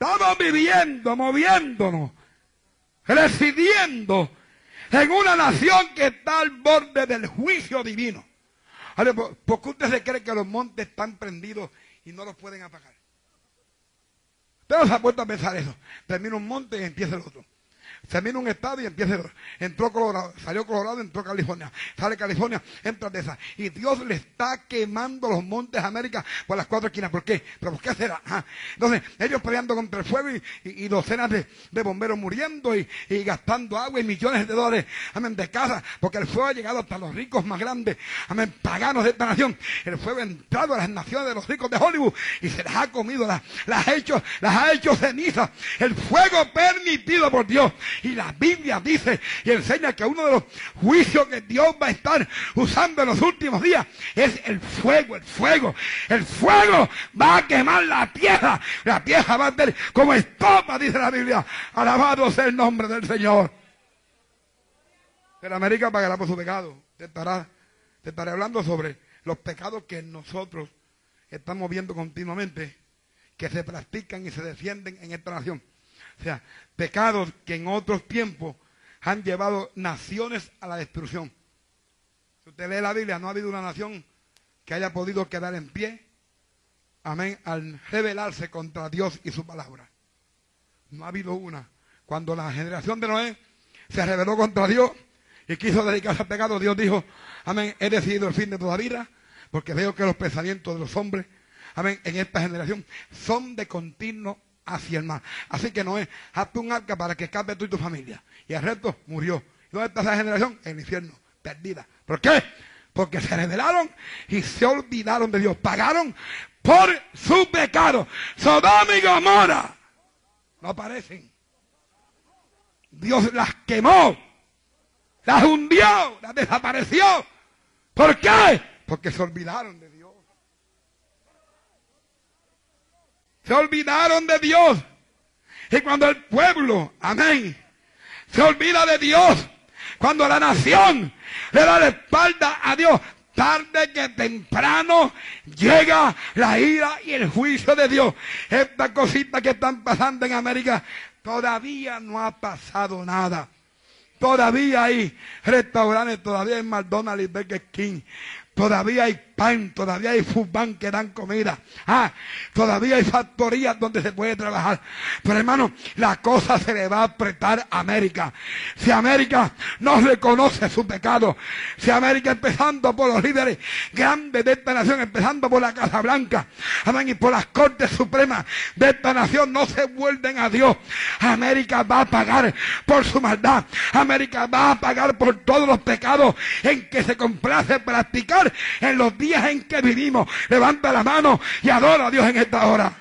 Estamos viviendo, moviéndonos, residiendo en una nación que está al borde del juicio divino. ¿Por qué usted se cree que los montes están prendidos y no los pueden apagar? Usted no se ha puesto a pensar eso. Termina un monte y empieza el otro. Termina un estado y empieza. Entró Colorado, salió Colorado, entró California. Sale California, entra Texas. Y Dios le está quemando los montes de América por las cuatro esquinas. ¿Por qué? ¿Pero por qué será? Entonces, ellos peleando contra el fuego y, docenas de, bomberos muriendo y, gastando agua y millones de dólares, amén, de casa, porque el fuego ha llegado hasta los ricos más grandes, amén, paganos de esta nación. El fuego ha entrado a las naciones de los ricos de Hollywood y se las ha comido, las, ha hecho, las ha hecho cenizas. El fuego permitido por Dios y la Biblia dice y enseña que uno de los juicios que Dios va a estar usando en los últimos días es el fuego, el fuego. El fuego va a quemar la tierra. La tierra va a ser como estopa, dice la Biblia. Alabado sea el nombre del Señor. Pero América pagará por su pecado. Te estará, te estaré hablando sobre los pecados que nosotros estamos viendo continuamente, que se practican y se defienden en esta nación. O sea, pecados que en otros tiempos han llevado naciones a la destrucción. Si usted lee la Biblia, no ha habido una nación que haya podido quedar en pie, amén, al rebelarse contra Dios y su palabra. No ha habido una. Cuando la generación de Noé se rebeló contra Dios y quiso dedicarse al pecado, Dios dijo, amén, he decidido el fin de toda vida, porque veo que los pensamientos de los hombres, amén, en esta generación son de continuo hacia el mar. Así que Noé, hazte un arca para que escape tú y tu familia. Y el resto murió. ¿Dónde está esa generación? En el infierno, perdida. ¿Por qué? Porque se rebelaron y se olvidaron de Dios. Pagaron por su pecado. Sodoma y Gomorra no aparecen. Dios las quemó, las hundió, las desapareció. ¿Por qué? Porque se olvidaron de Dios. Se olvidaron de Dios. Y cuando el pueblo, amén, se olvida de Dios, cuando la nación le da la espalda a Dios, tarde que temprano llega la ira y el juicio de Dios. Estas cositas que están pasando en América, todavía no ha pasado nada. Todavía hay restaurantes, todavía hay McDonald's y Burger King. Todavía hay pan, todavía hay fútbol que dan comida. Ah, todavía hay factorías donde se puede trabajar. Pero hermano, la cosa se le va a apretar a América. Si América no reconoce su pecado, si América empezando por los líderes grandes de esta nación, empezando por la Casa Blanca, amén, y por las Cortes Supremas de esta nación no se vuelven a Dios, América va a pagar por su maldad. América va a pagar por todos los pecados en que se complace practicar en los días en que vivimos. Levanta la mano y adora a Dios en esta hora.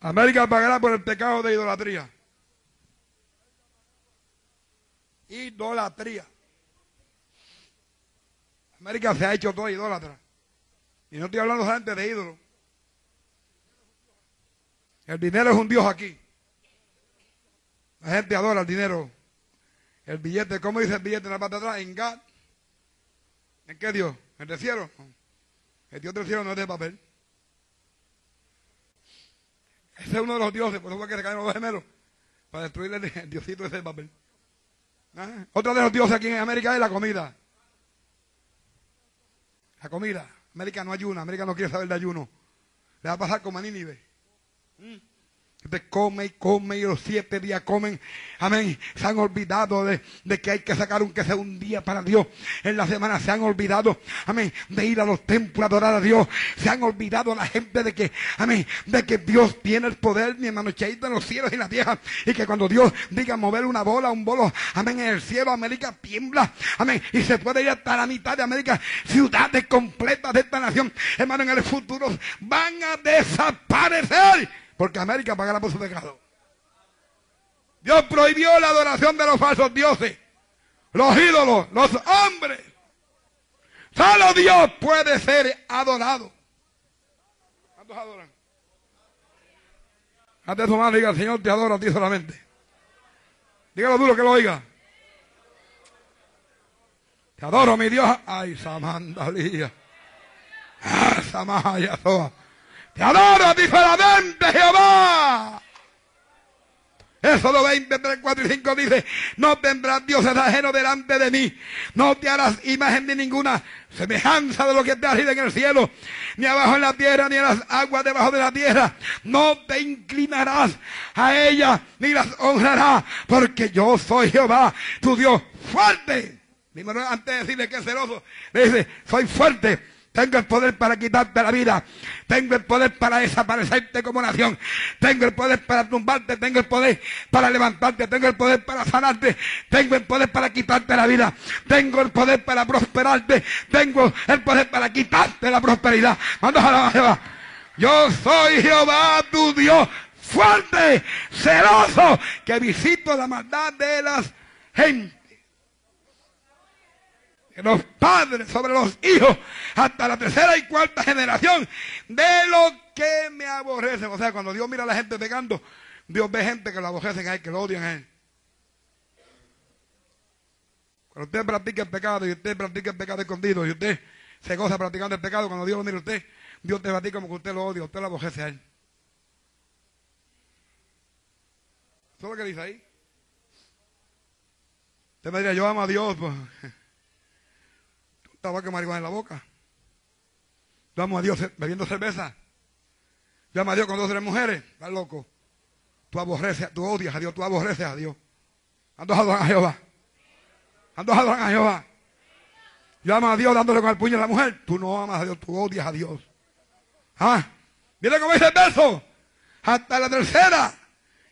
América pagará por el pecado de idolatría. Idolatría. América se ha hecho toda idólatra. Y no estoy hablando solamente de ídolos. El dinero es un Dios aquí. La gente adora el dinero. El billete, ¿cómo dice el billete en la parte de atrás? En God. ¿En qué Dios? ¿En el cielo? El Dios del cielo no es de papel. Ese es uno de los dioses, por eso fue que se caen los gemelos. Para destruir el, diosito ese de papel. ¿Ah? Otro de los dioses aquí en América es la comida. La comida. América no ayuna, América no quiere saber de ayuno. Le va a pasar como a Nínive. ¿Mm? De come y come y los siete días comen. Amén. Se han olvidado de, que hay que sacar un que sea un día para Dios. En la semana se han olvidado, amén, de ir a los templos a adorar a Dios. Se han olvidado la gente de que, amén, de que Dios tiene el poder, mi hermano Cheito, en los cielos y en la tierra. Y que cuando Dios diga mover una bola, un bolo, amén, en el cielo, América tiembla. Amén. Y se puede ir hasta la mitad de América, ciudades completas de esta nación. Hermano, en el futuro van a desaparecer. Porque América pagará por su pecado. Dios prohibió la adoración de los falsos dioses, los ídolos, los hombres. Solo Dios puede ser adorado. ¿Cuántos adoran? Antes de su mano diga, Señor te adora a ti solamente. Dígalo duro que lo oiga. Te adoro, mi Dios. Ay, Samandalía. Samaya Zoa. Te adoro a ti solamente, Jehová. Éxodo 20, 3, 4 y 5 dice, no tendrás dioses ajenos delante de mí, no te harás imagen de ninguna semejanza de lo que te arriba en el cielo, ni abajo en la tierra, ni en las aguas debajo de la tierra, no te inclinarás a ella, ni las honrarás, porque yo soy Jehová, tu Dios fuerte. Antes de decirle que es celoso, le dice, soy fuerte tengo el poder para quitarte la vida. Tengo el poder para desaparecerte como nación. Tengo el poder para tumbarte. Tengo el poder para levantarte. Tengo el poder para sanarte. Tengo el poder para quitarte la vida. Tengo el poder para prosperarte. Tengo el poder para quitarte la prosperidad. Mando a Jehová. Yo soy Jehová tu Dios fuerte, celoso, que visito la maldad de las gentes los padres sobre los hijos hasta la tercera y cuarta generación de lo que me aborrecen. O sea, cuando Dios mira a la gente pecando, Dios ve gente que lo aborrecen a él, que lo odian a él. Cuando usted practica el pecado y usted practica el pecado escondido y usted se goza practicando el pecado, cuando Dios lo mira a usted, Dios te va a ti como que usted lo odia, usted lo aborrece a él. Eso es lo que dice ahí. Usted me diría, yo amo a Dios. Pues tabaco marihuana en la boca. Amo a Dios bebiendo cerveza. Amo a Dios con dos o tres mujeres. Estás loco. Tú aborreces, tú odias a Dios, tú aborreces a Dios. Ando a Jehová. Ando a Jehová. Amo a Dios dándole con el puño a la mujer. Tú no amas a Dios, tú odias a Dios. Ah, mira cómo dice el verso. Hasta la tercera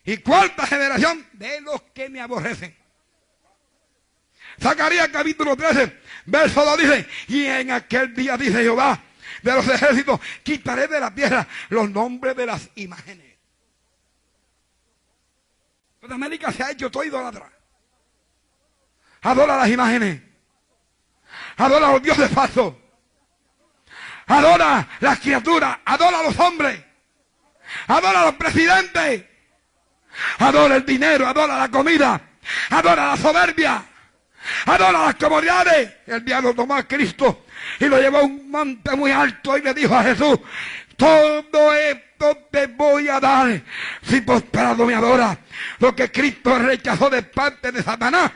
y cuarta generación de los que me aborrecen. Zacarías capítulo 13, verso 2 dice, y en aquel día dice Jehová de los ejércitos, quitaré de la tierra los nombres de las imágenes. En América se ha hecho todo idolatra. Adora las imágenes. Adora los dioses falsos. Adora las criaturas. Adora a los hombres. Adora los presidentes. Adora el dinero. Adora la comida. Adora la soberbia adora las comodidades. El diablo tomó a Cristo y lo llevó a un monte muy alto y le dijo a Jesús, todo esto te voy a dar si postrado me adora. Lo que Cristo rechazó de parte de Satanás,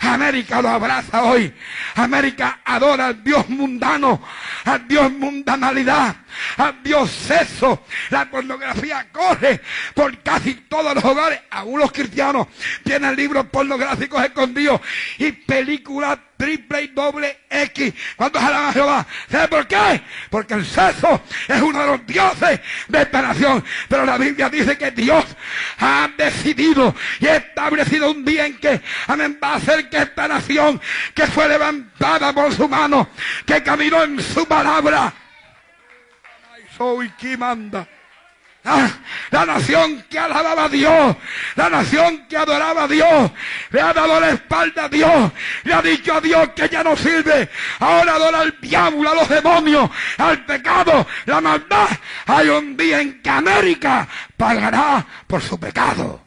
América lo abraza hoy. América adora al Dios mundano, al Dios mundanalidad, al Dios. La pornografía corre por casi todos los hogares. Aún los cristianos tienen libros pornográficos escondidos y películas triple y doble X. ¿Cuántos alaban a Jehová? ¿Sabe por qué? Porque el sexo es uno de los dioses de esta nación. Pero la Biblia dice que Dios ha decidido y ha establecido un día en que amén, va a hacer que esta nación que fue levantada por su mano, que caminó en su palabra, soy quien manda Ah, la nación que alababa a Dios, la nación que adoraba a Dios, le ha dado la espalda a Dios, le ha dicho a Dios que ya no sirve, ahora adora al diablo, a los demonios, al pecado, la maldad. Hay un día en que América pagará por su pecado.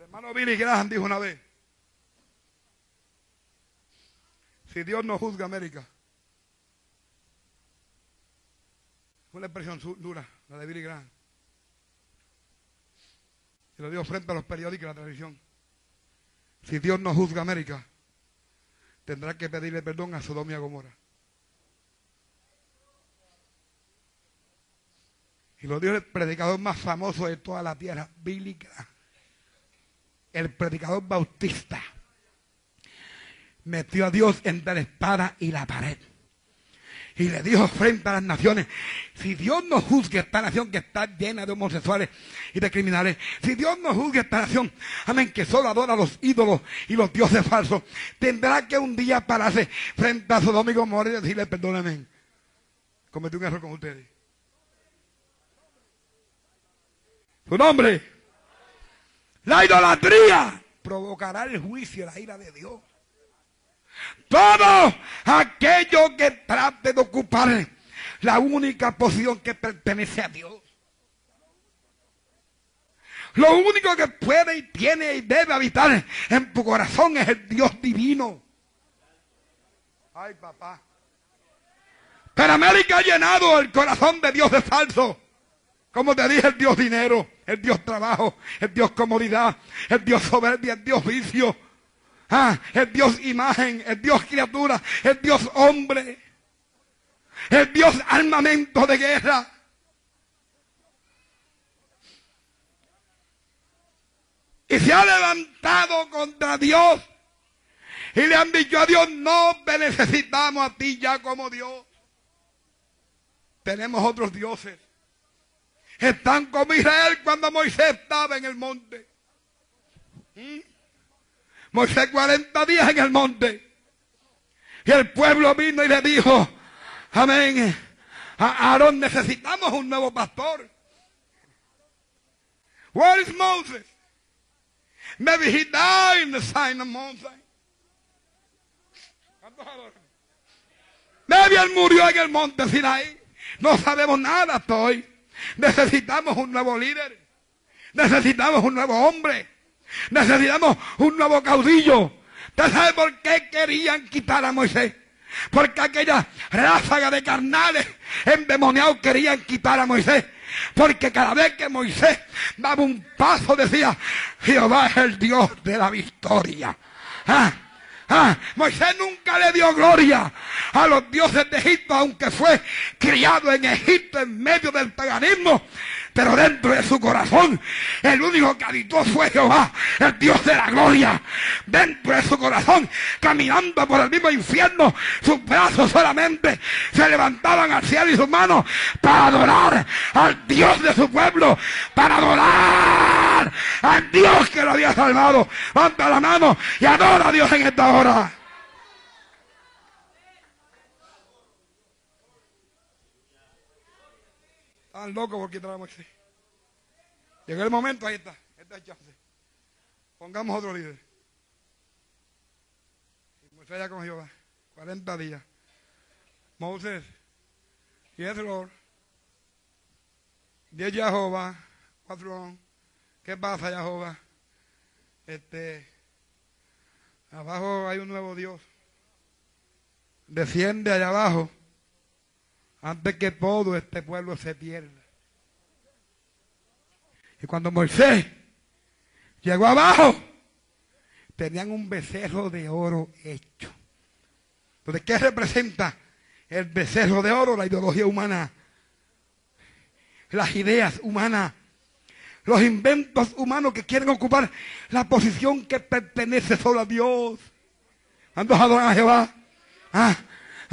hermano Billy Graham dijo una vez, si Dios no juzga América, Una expresión dura, la de Billy Graham. Y lo digo frente a los periódicos y la televisión. Si Dios no juzga América, tendrá que pedirle perdón a Sodoma y Gomorra. Y lo dijo el predicador más famoso de toda la tierra, Billy Graham. El predicador bautista. Metió a Dios entre la espada y la pared y le dijo frente a las naciones, si Dios no juzgue esta nación que está llena de homosexuales y de criminales, si Dios no juzgue esta nación, amén, que solo adora a los ídolos y los dioses falsos, tendrá que un día pararse frente a su domingo Gomorra y decirle, perdóname, cometí un error con ustedes. Su nombre, la idolatría provocará el juicio, la ira de Dios. Todo aquello que trate de ocupar la única posición que pertenece a Dios. Lo único que puede y tiene y debe habitar en tu corazón es el Dios divino. Ay, papá. Pero América ha llenado el corazón de Dios de falso. Como te dije, el Dios dinero, el Dios trabajo, el Dios comodidad, el Dios soberbia, el Dios vicio, ah, el Dios imagen, el Dios criatura, el Dios hombre, el Dios armamento de guerra. Y se ha levantado contra Dios. Y le han dicho a Dios, no te necesitamos a ti ya como Dios. Tenemos otros dioses. Están como Israel cuando Moisés estaba en el monte. ¿Mm? Moisés 40 días en el monte. Y el pueblo vino y le dijo, amén, a Aarón necesitamos un nuevo pastor. Where is Moses? Maybe he died in the sign of Moses. Maybe él murió en el monte Sinaí. No sabemos nada hasta hoy. Necesitamos un nuevo líder. Necesitamos un nuevo hombre. Necesitamos un nuevo caudillo. ¿Usted sabe por qué querían quitar a Moisés? Porque aquella ráfaga de carnales endemoniados querían quitar a Moisés. Porque cada vez que Moisés daba un paso decía, Jehová es el Dios de la victoria. ¿Ah? Ah, Moisés nunca le dio gloria a los dioses de Egipto, aunque fue criado en Egipto en medio del paganismo. Pero dentro de su corazón, el único que habitó fue Jehová, el Dios de la gloria. Dentro de su corazón, caminando por el mismo infierno, sus brazos solamente se levantaban al cielo y sus manos para adorar al Dios de su pueblo, para adorar al Dios que lo había salvado. Levanta la mano y adora a Dios en esta hora. Estaban locos porque quitar a Moisés. Llegó el momento, ahí está. Esta es chance. Pongamos otro líder. Y Moisés ya con Jehová. 40 días. Moisés. Yes, Lord. Diez Jehová. Cuatro. ¿Qué pasa, Jehová? Este. Abajo hay un nuevo Dios. Desciende allá abajo antes que todo este pueblo se pierda. Y cuando Moisés llegó abajo, tenían un becerro de oro hecho. Entonces, ¿qué representa el becerro de oro? La ideología humana, las ideas humanas, los inventos humanos que quieren ocupar la posición que pertenece solo a Dios. ¿Cuántos adoran a Jehová? Ah,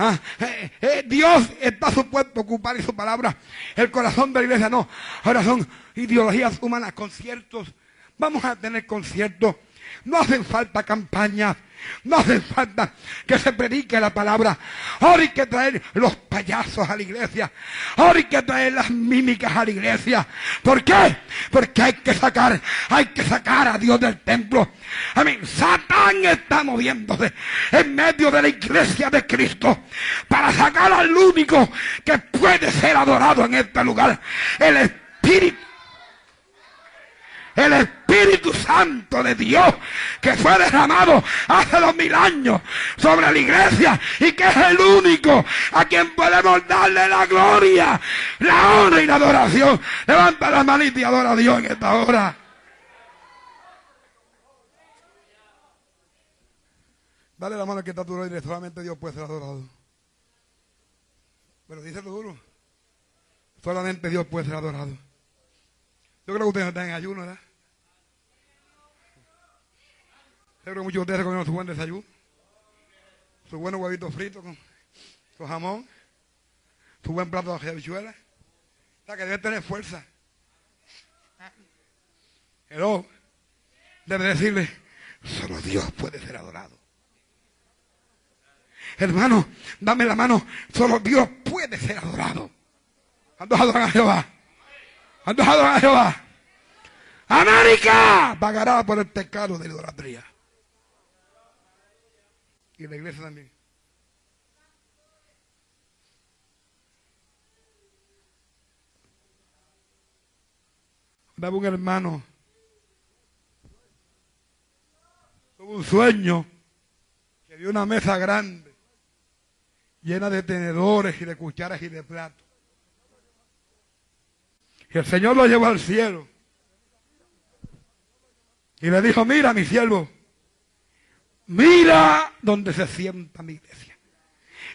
Ah, eh, eh, Dios está supuesto a ocupar su palabra el corazón de la iglesia. No, ahora son ideologías humanas, conciertos. Vamos a tener conciertos. No hacen falta campañas. No hace falta que se predique la palabra. Ahora hay que traer los payasos a la iglesia. Ahora hay que traer las mímicas a la iglesia. ¿Por qué? Porque hay que sacar, hay que sacar a Dios del templo. Amén. Satán está moviéndose en medio de la iglesia de Cristo para sacar al único que puede ser adorado en este lugar. El Espíritu el Espíritu Santo de Dios que fue derramado hace dos mil años sobre la iglesia y que es el único a quien podemos darle la gloria, la honra y la adoración. Levanta la manita y adora a Dios en esta hora. Dale la mano que está duro y solamente Dios puede ser adorado. Pero dice lo duro. Solamente Dios puede ser adorado. Yo creo que ustedes están en ayuno, ¿verdad? Seguro que muchos de ustedes comieron su buen desayuno. Su buen huevito frito con, su jamón. Su buen plato de habichuelas. O sea que debe tener fuerza. Pero debe decirle, solo Dios puede ser adorado. Hermano, dame la mano, solo Dios puede ser adorado. Ando a Jehová. Ando a Jehová. América pagará por el pecado de la idolatría y la iglesia también. Daba un hermano. Tuvo un sueño que vio una mesa grande llena de tenedores y de cucharas y de platos. Y el Señor lo llevó al cielo. Y le dijo, mira mi siervo, mira donde se sienta mi iglesia.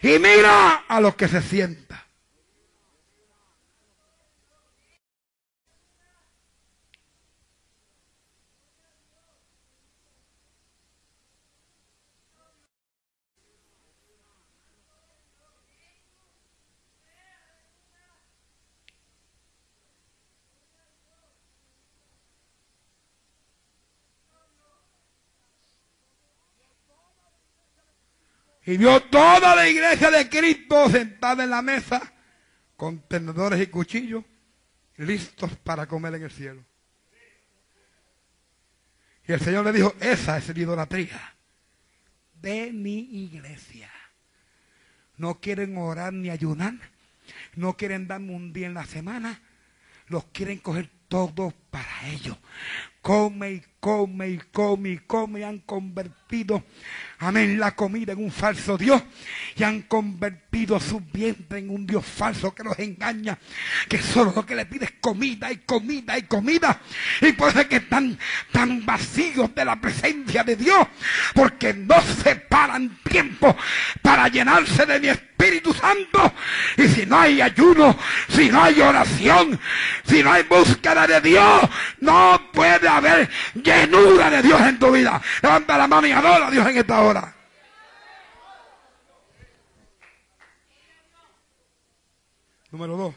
Y mira a los que se sientan. Y vio toda la iglesia de Cristo sentada en la mesa con tenedores y cuchillos listos para comer en el cielo. Y el Señor le dijo, esa es la idolatría de mi iglesia. No quieren orar ni ayunar, no quieren darme un día en la semana, los quieren coger todos para ellos. Come y come y come y come y han convertido amén, la comida en un falso Dios y han convertido su vientre en un Dios falso que los engaña, que solo lo que le pide es comida y comida y comida. Y por eso es que están tan vacíos de la presencia de Dios, porque no se paran tiempo para llenarse de mi Espíritu Santo. Y si no hay ayuno, si no hay oración, si no hay búsqueda de Dios, no puede haber llenura de Dios en tu vida. Levanta la mano y adora a Dios en esta hora. Número dos.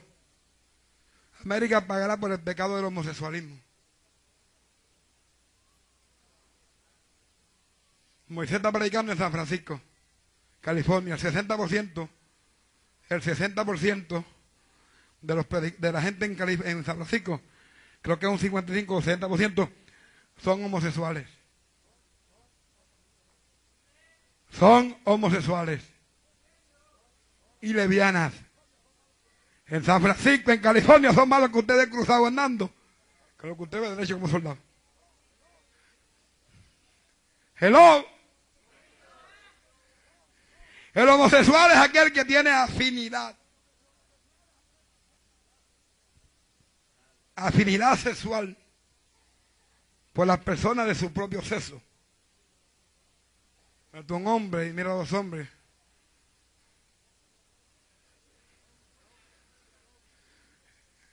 América pagará por el pecado del homosexualismo. Moisés está predicando en San Francisco, California. El 60%, el 60% de, los de la gente en, en San Francisco, creo que es un 55 o 60%, son homosexuales. Son homosexuales y lesbianas. En San Francisco, en California, son más los que ustedes cruzado andando que los que ustedes ven derecho como soldado. Hello. El homosexual es aquel que tiene afinidad. Afinidad sexual por las personas de su propio sexo. Mira un hombre y mira a dos hombres.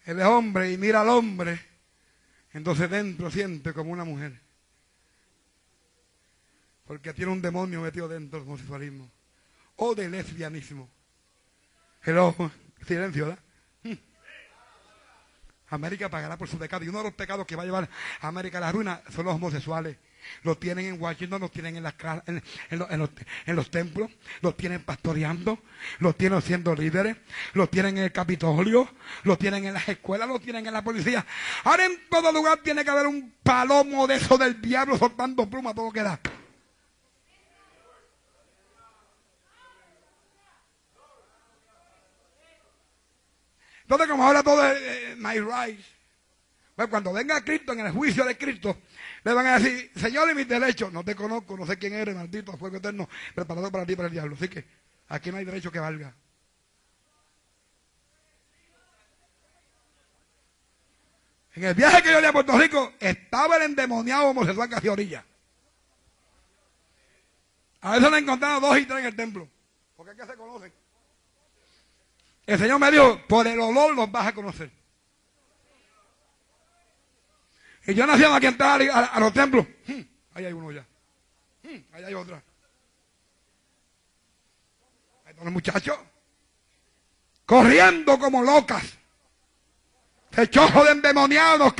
Él es hombre y mira al hombre. Entonces dentro siente como una mujer. Porque tiene un demonio metido dentro del homosexualismo. O del lesbianismo. ojo, silencio, ¿verdad? América pagará por su pecado. Y uno de los pecados que va a llevar a América a la ruina son los homosexuales. Los tienen en Washington, los tienen en, las, en, los, en, los, templos, los tienen pastoreando, los tienen siendo líderes, los tienen en el Capitolio, los tienen en las escuelas, los tienen en la policía. Ahora en todo lugar tiene que haber un palomo de eso del diablo soltando plumas, todo queda. Entonces, como ahora todo es eh, my rights, pues cuando venga Cristo en el juicio de Cristo, le van a decir, Señor, y mis derechos, no te conozco, no sé quién eres, maldito fuego eterno, preparado para ti para el diablo. Así que aquí no hay derecho que valga. En el viaje que yo di a Puerto Rico, estaba el endemoniado homosexual casi orilla. A veces le encontraron dos y tres en el templo. Porque que se conocen. El Señor me dijo, por el olor los vas a conocer. Y yo nací aquí entrar a, los templos. Hmm, ahí hay uno ya. Hmm, ahí hay otra. Ahí están los muchachos. Corriendo como locas. Fechojos de endemoniados,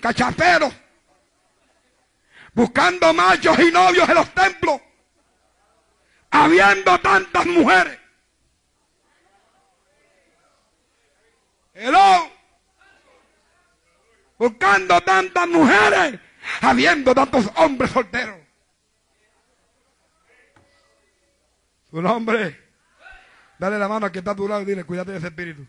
cachaperos. Buscando machos y novios en los templos. Habiendo tantas mujeres. Hello. Buscando tantas mujeres, habiendo tantos hombres solteros. Su nombre. Dale la mano a que está a tu lado y dile, cuídate de ese espíritu.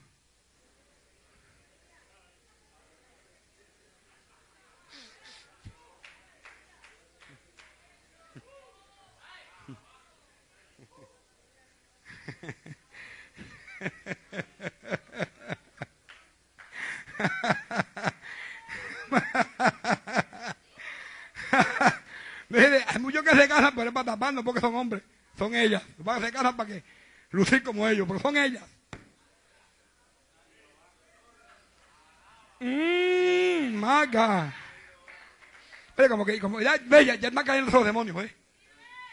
Porque son hombres. Son ellas. Van a se casan para que lucir como ellos, pero son ellas. Mmm, maga. Oye, como que como ya, ya, ya están cayendo los demonios, ¿eh?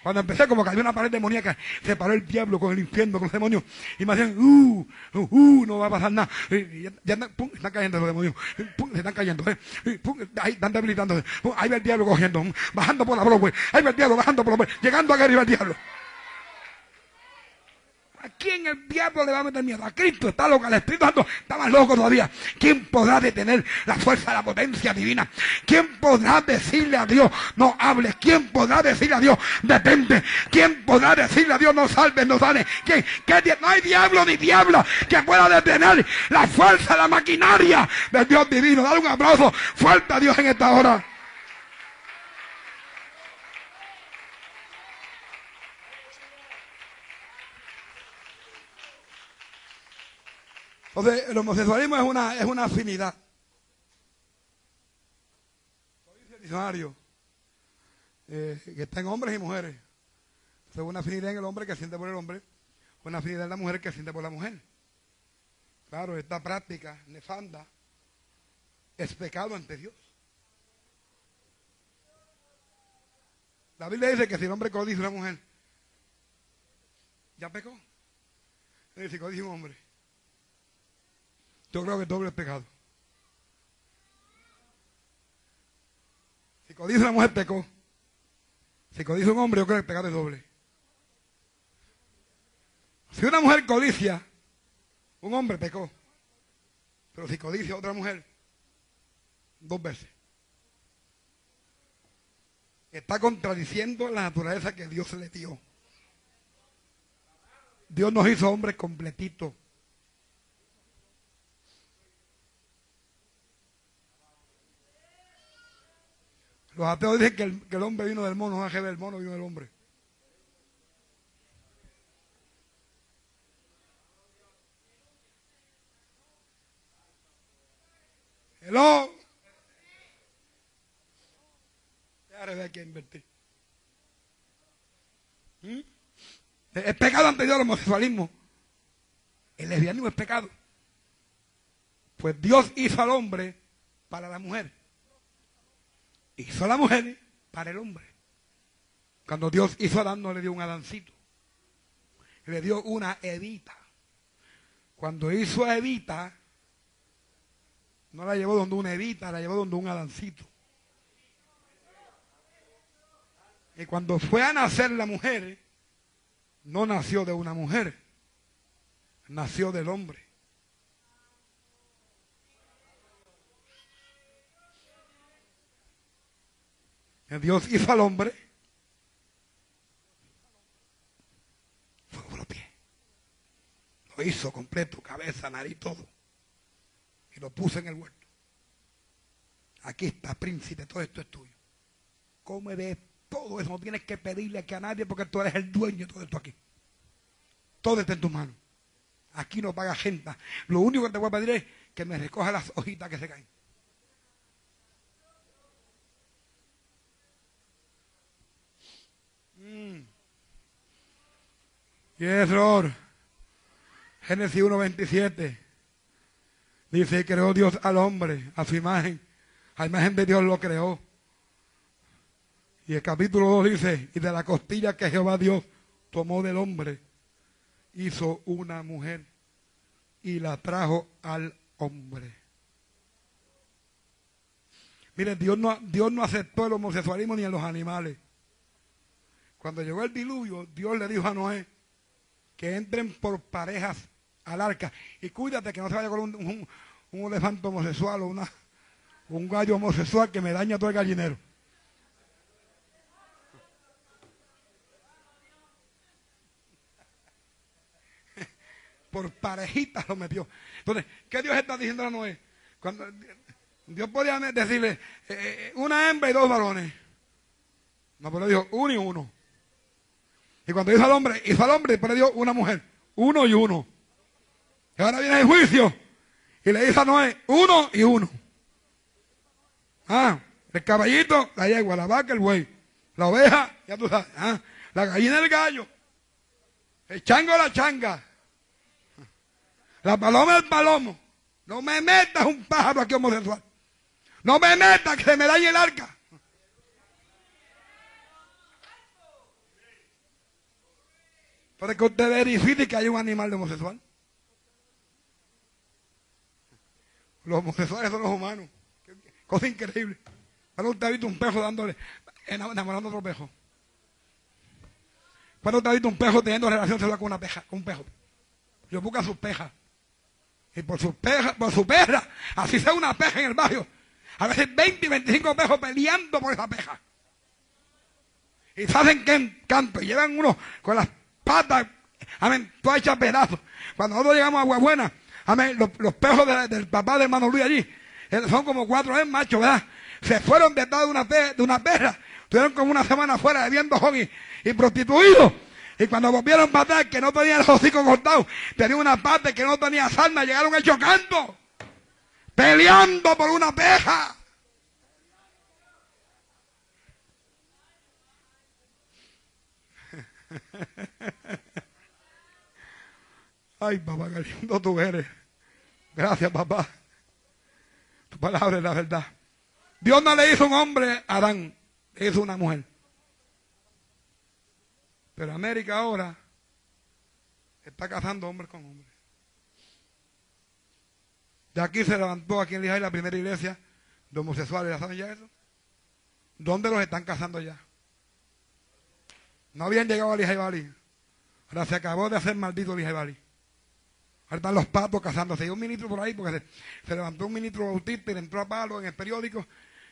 Cuando empecé, como cayó una pared demoníaca, se paró el diablo con el infierno, con los demonios. Y me hacían, uh, uh, uh no va a pasar nada. Y ya, ya pum, están cayendo los demonios. Pum, se están cayendo. ¿eh? Pum, ahí están debilitándose. Ahí va el diablo cogiendo, bajando por la Broadway. Ahí va el diablo bajando por la Broadway. Llegando acá arriba el diablo. ¿A quién el diablo le va a meter miedo? A Cristo está loco, el Espíritu Santo está loco todavía. ¿Quién podrá detener la fuerza, la potencia divina? ¿Quién podrá decirle a Dios, no hables? ¿Quién podrá decirle a Dios, detente? ¿Quién podrá decirle a Dios, no salves, no sales? ¿Quién? No hay diablo ni diablo que pueda detener la fuerza, la maquinaria del Dios divino. Dale un abrazo fuerte a Dios en esta hora. Entonces, el homosexualismo es una, es una afinidad. Lo el diccionario, eh, que está en hombres y mujeres. Es una afinidad en el hombre que siente por el hombre, una afinidad en la mujer que siente por la mujer. Claro, esta práctica nefanda es pecado ante Dios. La Biblia dice que si el hombre codicia a una mujer, ya pecó. Si codicia un hombre, yo creo que doble es pecado. Si codicia una mujer, pecó. Si codicia un hombre, yo creo que el pecado es doble. Si una mujer codicia, un hombre pecó. Pero si codicia a otra mujer, dos veces. Está contradiciendo la naturaleza que Dios le dio. Dios nos hizo hombres completitos. Los ateos dicen que el, hombre vino del mono, no el mono vino del hombre. Hello. Ya de que invertir. ¿Mm? Es pecado ante Dios el homosexualismo. El lesbianismo es pecado. Pues Dios hizo al hombre para la mujer hizo la mujer para el hombre. Cuando Dios hizo a Adán no le dio un Adancito. Le dio una Evita. Cuando hizo a Evita, no la llevó donde una Evita, la llevó donde un Adancito. Y cuando fue a nacer la mujer, no nació de una mujer, nació del hombre. Dios hizo al hombre. Fue los pies. Lo hizo completo, cabeza, nariz, todo. Y lo puso en el huerto. Aquí está, príncipe, todo esto es tuyo. Come de todo eso. No tienes que pedirle aquí a nadie porque tú eres el dueño de todo esto aquí. Todo está en tus manos. Aquí no paga gente. Lo único que te voy a pedir es que me recoja las hojitas que se caen. Y es error. Génesis 1.27. Dice, creó Dios al hombre, a su imagen. A imagen de Dios lo creó. Y el capítulo 2 dice, y de la costilla que Jehová Dios tomó del hombre, hizo una mujer y la trajo al hombre. Mire, Dios no, Dios no aceptó el homosexualismo ni en los animales. Cuando llegó el diluvio, Dios le dijo a Noé, que entren por parejas al arca. Y cuídate que no se vaya con un, elefante homosexual o una, un gallo homosexual que me daña todo el gallinero. por parejitas lo metió. Entonces, ¿qué Dios está diciendo a Noé? Cuando Dios podía decirle eh, eh, una hembra y dos varones. No, pero dijo uno y uno. Y cuando hizo al hombre, hizo al hombre, después le dio una mujer. Uno y uno. Y ahora viene el juicio. Y le dice a Noé, uno y uno. Ah, el caballito, la yegua, la vaca, el buey. La oveja, ya tú sabes. Ah, La gallina el gallo. El chango la changa. La paloma el palomo. No me metas un pájaro aquí homosexual. No me metas que se me dañe el arca. Para que usted verifique que hay un animal homosexual. Los homosexuales son los humanos. Cosa increíble. Cuando usted ha visto un pejo dándole, enamorando a otro pejo. Cuando usted ha visto un pejo teniendo relación sexual con una peja, con un pejo. Yo busca sus pejas. Y por su peja, por su perra, así sea una peja en el barrio. A veces 20 y 25 pejos peleando por esa peja. Y se hacen canto. Llevan uno con las patas, amén, todas hechas pedazos. Cuando nosotros llegamos a Aguabuena, amén, los, los pejos del papá de hermano Luis allí, eh, son como cuatro veces machos, ¿verdad? Se fueron detrás de una, de una perra. Estuvieron como una semana fuera bebiendo hockey y prostituidos. Y cuando volvieron para atrás, que no tenían los hocicos cortados, tenían una parte que no tenía salma, llegaron hechos canto, peleando por una peja. Ay, papá, qué lindo tú eres. Gracias, papá. Tu palabra es la verdad. Dios no le hizo un hombre a Adán, le hizo una mujer. Pero América ahora está casando hombres con hombres. De aquí se levantó aquí en Lijay la primera iglesia de homosexuales. ¿Saben ya eso? ¿Dónde los están casando ya? No habían llegado a Lijay Bali. Ahora se acabó de hacer maldito Bali. Ahora están los patos casándose. Hay un ministro por ahí porque se, levantó un ministro bautista y le entró a palo en el periódico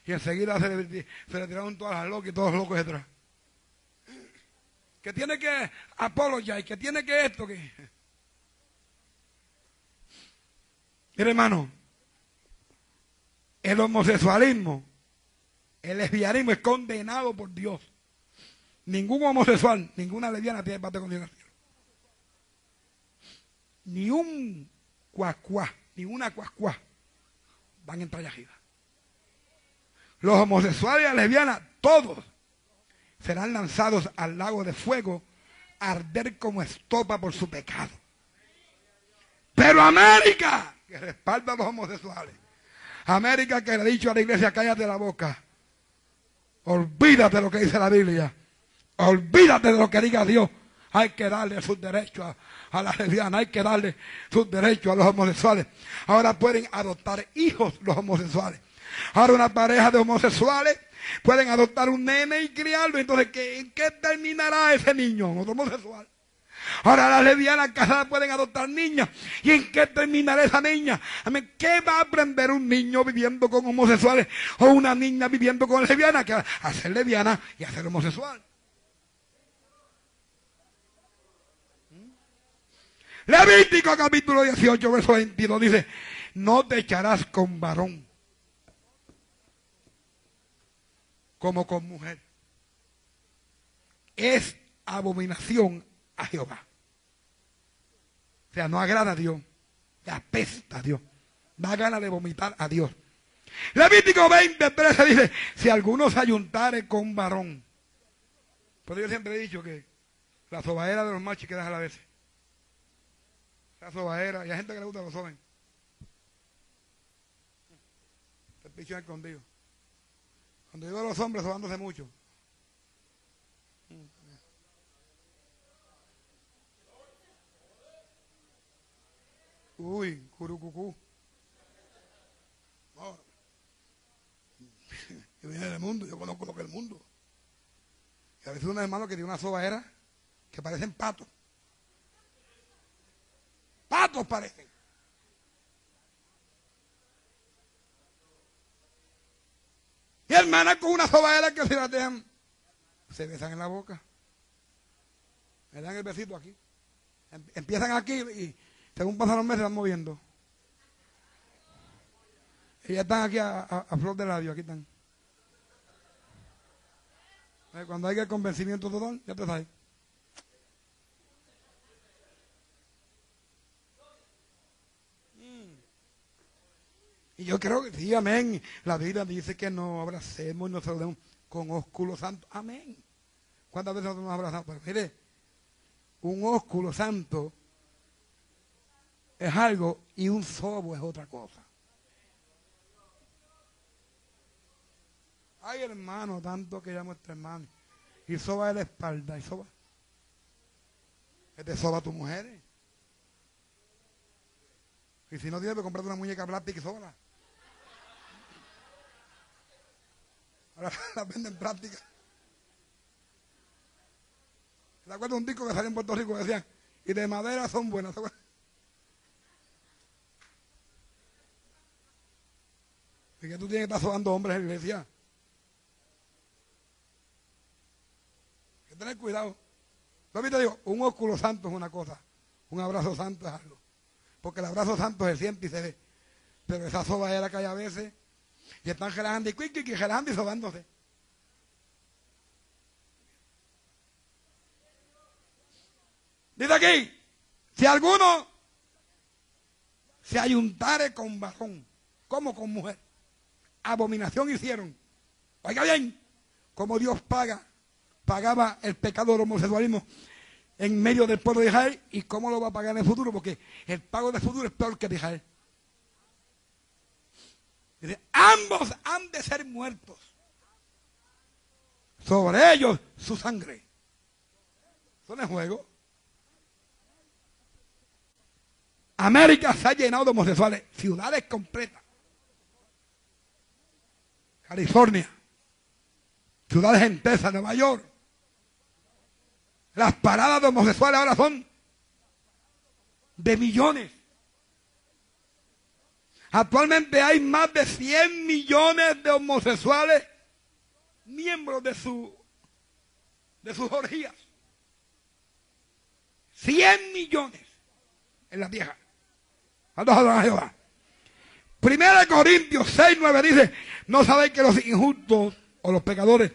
y enseguida se le, tiraron todas las locas y todos los locos detrás que tiene que y que tiene que esto, que... Mire hermano, el homosexualismo, el lesbianismo es condenado por Dios. Ningún homosexual, ninguna lesbiana tiene parte de condenación. Ni un cuacuá, ni una cuacuá van a entrar Los homosexuales lesbianas, todos serán lanzados al lago de fuego, arder como estopa por su pecado. Pero América, que respalda a los homosexuales, América que le ha dicho a la iglesia, cállate la boca, olvídate de lo que dice la Biblia, olvídate de lo que diga Dios, hay que darle sus derechos a, a las lesbianas, hay que darle sus derechos a los homosexuales. Ahora pueden adoptar hijos los homosexuales. Ahora una pareja de homosexuales Pueden adoptar un nene y criarlo. Entonces, ¿en qué terminará ese niño? Un homosexual. Ahora las lesbianas casadas pueden adoptar niñas. ¿Y en qué terminará esa niña? ¿Qué va a aprender un niño viviendo con homosexuales o una niña viviendo con lesbianas? Que a ser lesbiana y a ser homosexual. Levítico capítulo 18, verso 22 dice, no te echarás con varón como con mujer. Es abominación a Jehová. O sea, no agrada a Dios, apesta a Dios, da ganas de vomitar a Dios. Levítico 20, 13 dice, si alguno se ayuntare con varón. Pero yo siempre he dicho que la sobaera de los machos que a la vez. La sobaera, y hay gente que le gusta los jóvenes. El picho escondido. Cuando digo a los hombres, sobándose mucho. Uy, curucucú. No. Yo vine del mundo, yo conozco lo que es el mundo. Y a veces un hermano que tiene una sobadera que parecen patos. Patos parecen. Y hermana con una sobadera que se la dejan, se besan en la boca. Me dan el besito aquí. Em, empiezan aquí y según pasan los meses se van moviendo. Y ya están aquí a, flor de labio, aquí están. Cuando hay el convencimiento total, ya te sabes. Y yo creo que sí, amén. La Biblia dice que no abracemos y nos saludemos con ósculo santo. Amén. ¿Cuántas veces nos hemos abrazado? Pero mire, un ósculo santo es algo y un sobo es otra cosa. Ay, hermano, tanto que llamo a este hermano. Y soba de la espalda, y soba. te soba a tu mujer. Y si no tienes que comprarte una muñeca plástica y sola. Ahora la venden práctica. ¿Te acuerdas de un disco que salió en Puerto Rico que decían, y de madera son buenas? ¿Y que tú tienes que estar sobando hombres en la iglesia? Hay que tener cuidado. Yo te digo, un ósculo santo es una cosa, un abrazo santo es algo. Porque el abrazo santo se siente y se ve. Pero esa sobadera que hay a veces, y están gelando y cuiqui, y gelando y sobándose. Dice aquí, si alguno se ayuntare con varón, como con mujer, abominación hicieron. Oiga bien, como Dios paga, pagaba el pecado del homosexualismo en medio del pueblo de Israel y cómo lo va a pagar en el futuro, porque el pago del futuro es peor que de Israel. Ambos han de ser muertos. Sobre ellos su sangre. Eso no juego. América se ha llenado de homosexuales, ciudades completas. California, ciudades enteras, Nueva York. Las paradas de homosexuales ahora son de millones. Actualmente hay más de 100 millones de homosexuales miembros de su de sus orgías. 100 millones en la tierra. Jehová. Primera de Corintios 6, 9 dice, no sabéis que los injustos o los pecadores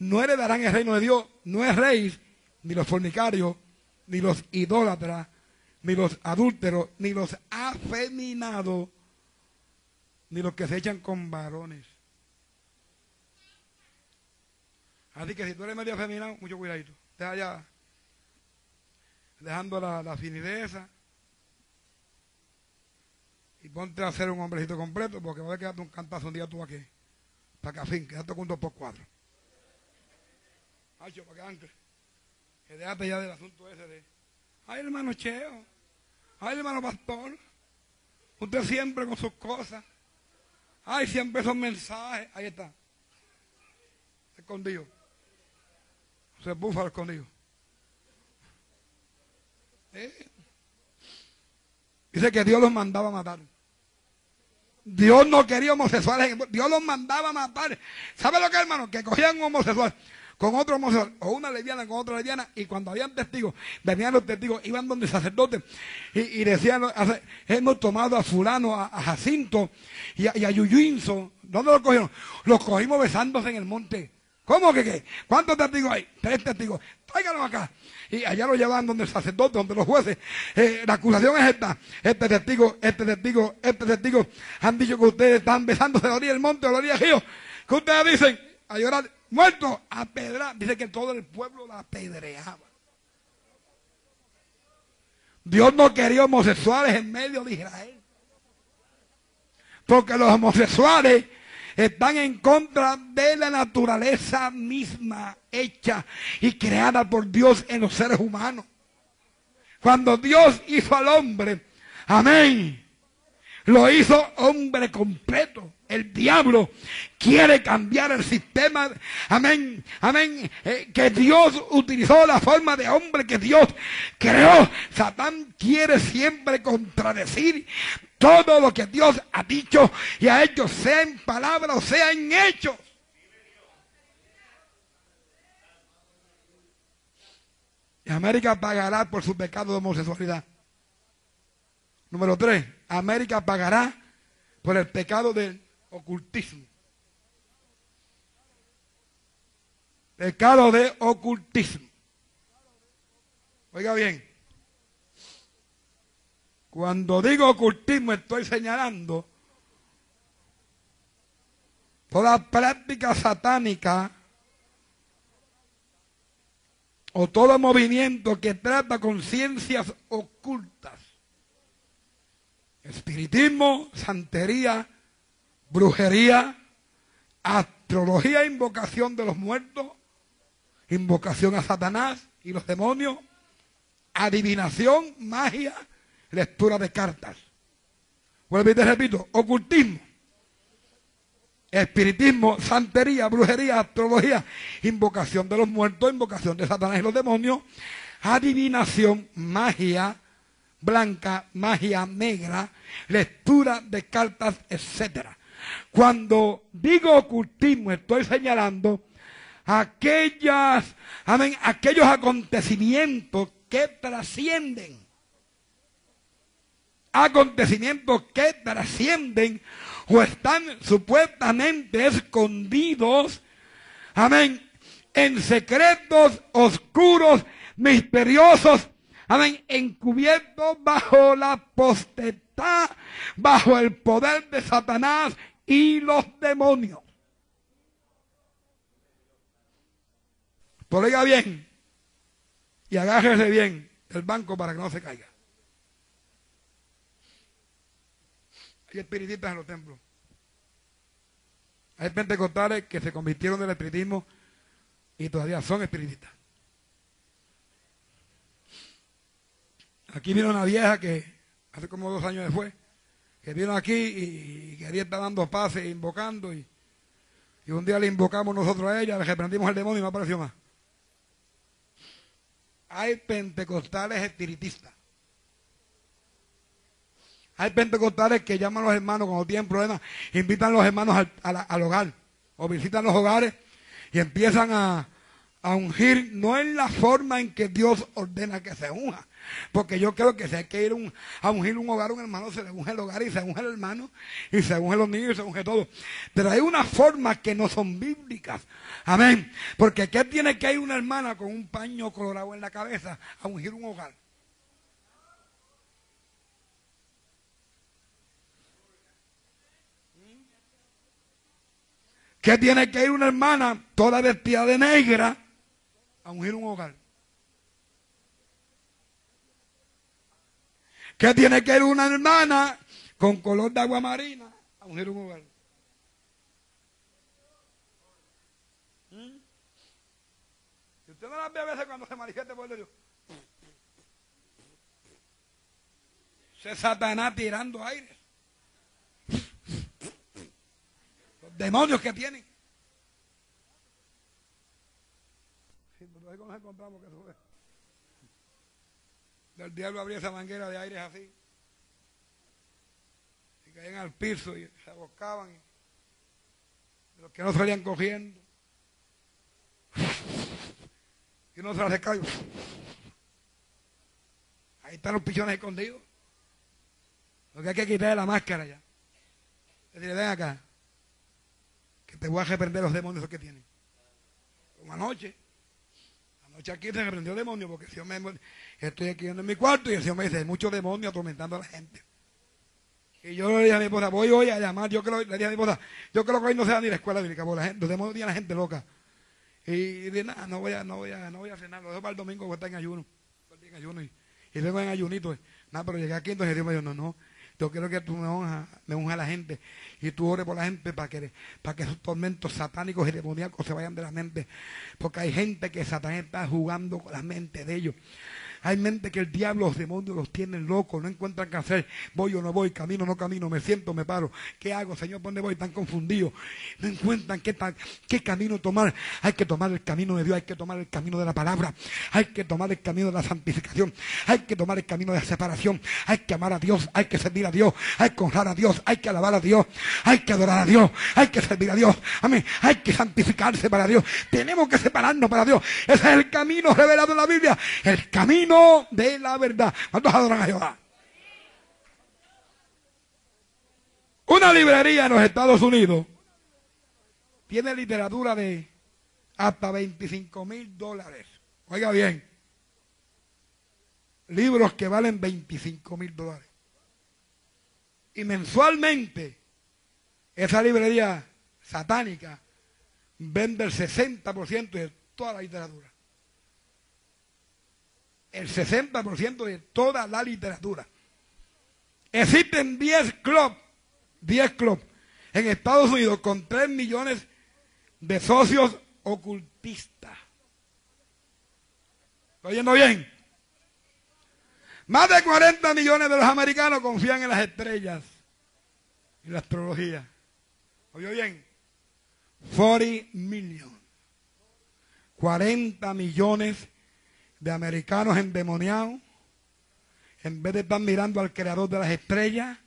no heredarán el reino de Dios, no es rey, ni los fornicarios, ni los idólatras, ni los adúlteros, ni los afeminados, ni los que se echan con varones. Así que si tú eres medio afeminado, mucho cuidadito. Deja ya dejando la, finideza y ponte a hacer un hombrecito completo porque va a quedarte un cantazo un día tú aquí. Para que fin, quédate con dos por cuatro. Hacho, para que ancle. Que déjate ya del asunto ese de. Ay, hermano Cheo. Ay, hermano Pastor. Usted siempre con sus cosas. Ay, siempre esos mensajes. Ahí está. Escondido. Se búfalo escondido. ¿Eh? Dice que Dios los mandaba a matar. Dios no quería homosexuales, Dios los mandaba a matar. ¿Sabe lo que, hermano? Que cogían un homosexual con otro homosexual, o una lesbiana con otra lesbiana, y cuando habían testigos, venían los testigos, iban donde el sacerdote, y, decían, hemos tomado a fulano, a, Jacinto y a, y a Yuyuinzo. ¿Dónde los cogieron? Los cogimos besándose en el monte. ¿Cómo que qué? ¿Cuántos testigos hay? Tres testigos. Tráiganlos acá. Y allá lo llevan donde el sacerdote, donde los jueces. Eh, la acusación es esta. Este testigo, este testigo, este testigo han dicho que ustedes están besándose a la orilla del monte, a la orilla del río. ¿Qué ustedes dicen? A llorar. Muerto, a pedrar. Dice que todo el pueblo la apedreaba. Dios no quería homosexuales en medio de Israel. Porque los homosexuales están en contra de la naturaleza misma hecha y creada por Dios en los seres humanos. Cuando Dios hizo al hombre, amén, lo hizo hombre completo. El diablo quiere cambiar el sistema, amén, amén, eh, que Dios utilizó la forma de hombre que Dios creó. Satán quiere siempre contradecir todo lo que Dios ha dicho y ha hecho, sea en palabras o sea en hechos. América pagará por su pecado de homosexualidad. Número tres, América pagará por el pecado del ocultismo. Pecado de ocultismo. Oiga bien, cuando digo ocultismo estoy señalando toda práctica satánica o todo movimiento que trata con ciencias ocultas, espiritismo, santería, brujería, astrología, invocación de los muertos, invocación a Satanás y los demonios, adivinación, magia, lectura de cartas. Vuelvo y te repito, ocultismo, espiritismo, santería, brujería, astrología, invocación de los muertos, invocación de Satanás y los demonios, adivinación, magia blanca, magia negra, lectura de cartas, etcétera. Cuando digo ocultismo, estoy señalando aquellas, amén, aquellos acontecimientos que trascienden. Acontecimientos que trascienden o están supuestamente escondidos, amén, en secretos oscuros, misteriosos, amén, encubiertos bajo la potestad, bajo el poder de Satanás y los demonios. Pero oiga bien y agárrese bien el banco para que no se caiga. Hay espiritistas en los templos. Hay pentecostales que se convirtieron del espiritismo y todavía son espiritistas. Aquí vino una vieja que hace como dos años después que vino aquí y, quería estar dando pases, invocando, y, y, un día le invocamos nosotros a ella, le reprendimos el demonio y no apareció más. Hay pentecostales espiritistas. Hay pentecostales que llaman a los hermanos cuando tienen problemas, invitan a los hermanos al, al hogar o visitan los hogares y empiezan a, a ungir, no en la forma en que Dios ordena que se unja, porque yo creo que si hay que ir a ungir un hogar, un hermano, se le unge el hogar y se unge el hermano y se unge los niños y se unge todo. Pero hay una forma que no son bíblicas. Amén. Porque ¿qué tiene que ir una hermana con un paño colorado en la cabeza a ungir un hogar? ¿Qué tiene que ir una hermana toda vestida de negra a ungir un hogar? ¿Qué tiene que ir una hermana con color de agua marina a ungir un hogar? ¿Mm? Usted no la ve a veces cuando se manifiesta por Dios. Se Satanás tirando aire. Los demonios que tienen. El diablo abría esa manguera de aire así. Y caían al piso y se abocaban. Y los que no salían cogiendo. Y uno se las cayó. Ahí están los pichones escondidos. Lo que hay que quitar es la máscara ya. Le ven acá. Que te voy a reprender los demonios que tienen. Como anoche. Aquí se reprendió el demonio porque yo me estoy aquí en mi cuarto y el Señor me dice, hay muchos demonios atormentando a la gente. Y yo le dije a mi esposa, voy hoy a llamar, yo creo, le dije a mi esposa, yo creo que hoy no se ni la escuela bíblica, porque la los demonios tienen la gente loca. Y dije, nada, no voy a, no voy a, no voy a cenar, lo dejo para el domingo porque está en ayuno. En ayuno y, y vengo en ayunito. Nada, pero llegué aquí, entonces Dios me dijo, no, no, yo quiero que tú me unjas, me unjas a la gente y tú ores por la gente para que, para que esos tormentos satánicos y demoníacos se vayan de la mente. Porque hay gente que Satanás está jugando con la mente de ellos. Hay mente que el diablo, los demonios los tienen locos, no encuentran qué hacer. Voy o no voy, camino o no camino, me siento, me paro. ¿Qué hago, Señor? ¿Dónde voy? Están confundidos. No encuentran qué, qué camino tomar. Hay que tomar el camino de Dios, hay que tomar el camino de la palabra, hay que tomar el camino de la santificación, hay que tomar el camino de la separación, hay que amar a Dios, hay que servir a Dios, hay que honrar a Dios, hay que alabar a Dios, hay que adorar a Dios, hay que servir a Dios. Amén. Hay que santificarse para Dios. Tenemos que separarnos para Dios. Ese es el camino revelado en la Biblia. El camino de la verdad. ¿Cuántos adoran a Jehová? Una librería en los Estados Unidos tiene literatura de hasta 25 mil dólares. Oiga bien, libros que valen 25 mil dólares. Y mensualmente esa librería satánica vende el 60% de toda la literatura. El 60% de toda la literatura. Existen 10 clubs, 10 clubs en Estados Unidos con 3 millones de socios ocultistas. ¿Estoy oyendo bien? Más de 40 millones de los americanos confían en las estrellas y la astrología. ¿Oyó bien? 40 millones. 40 millones de americanos endemoniados, en vez de estar mirando al creador de las estrellas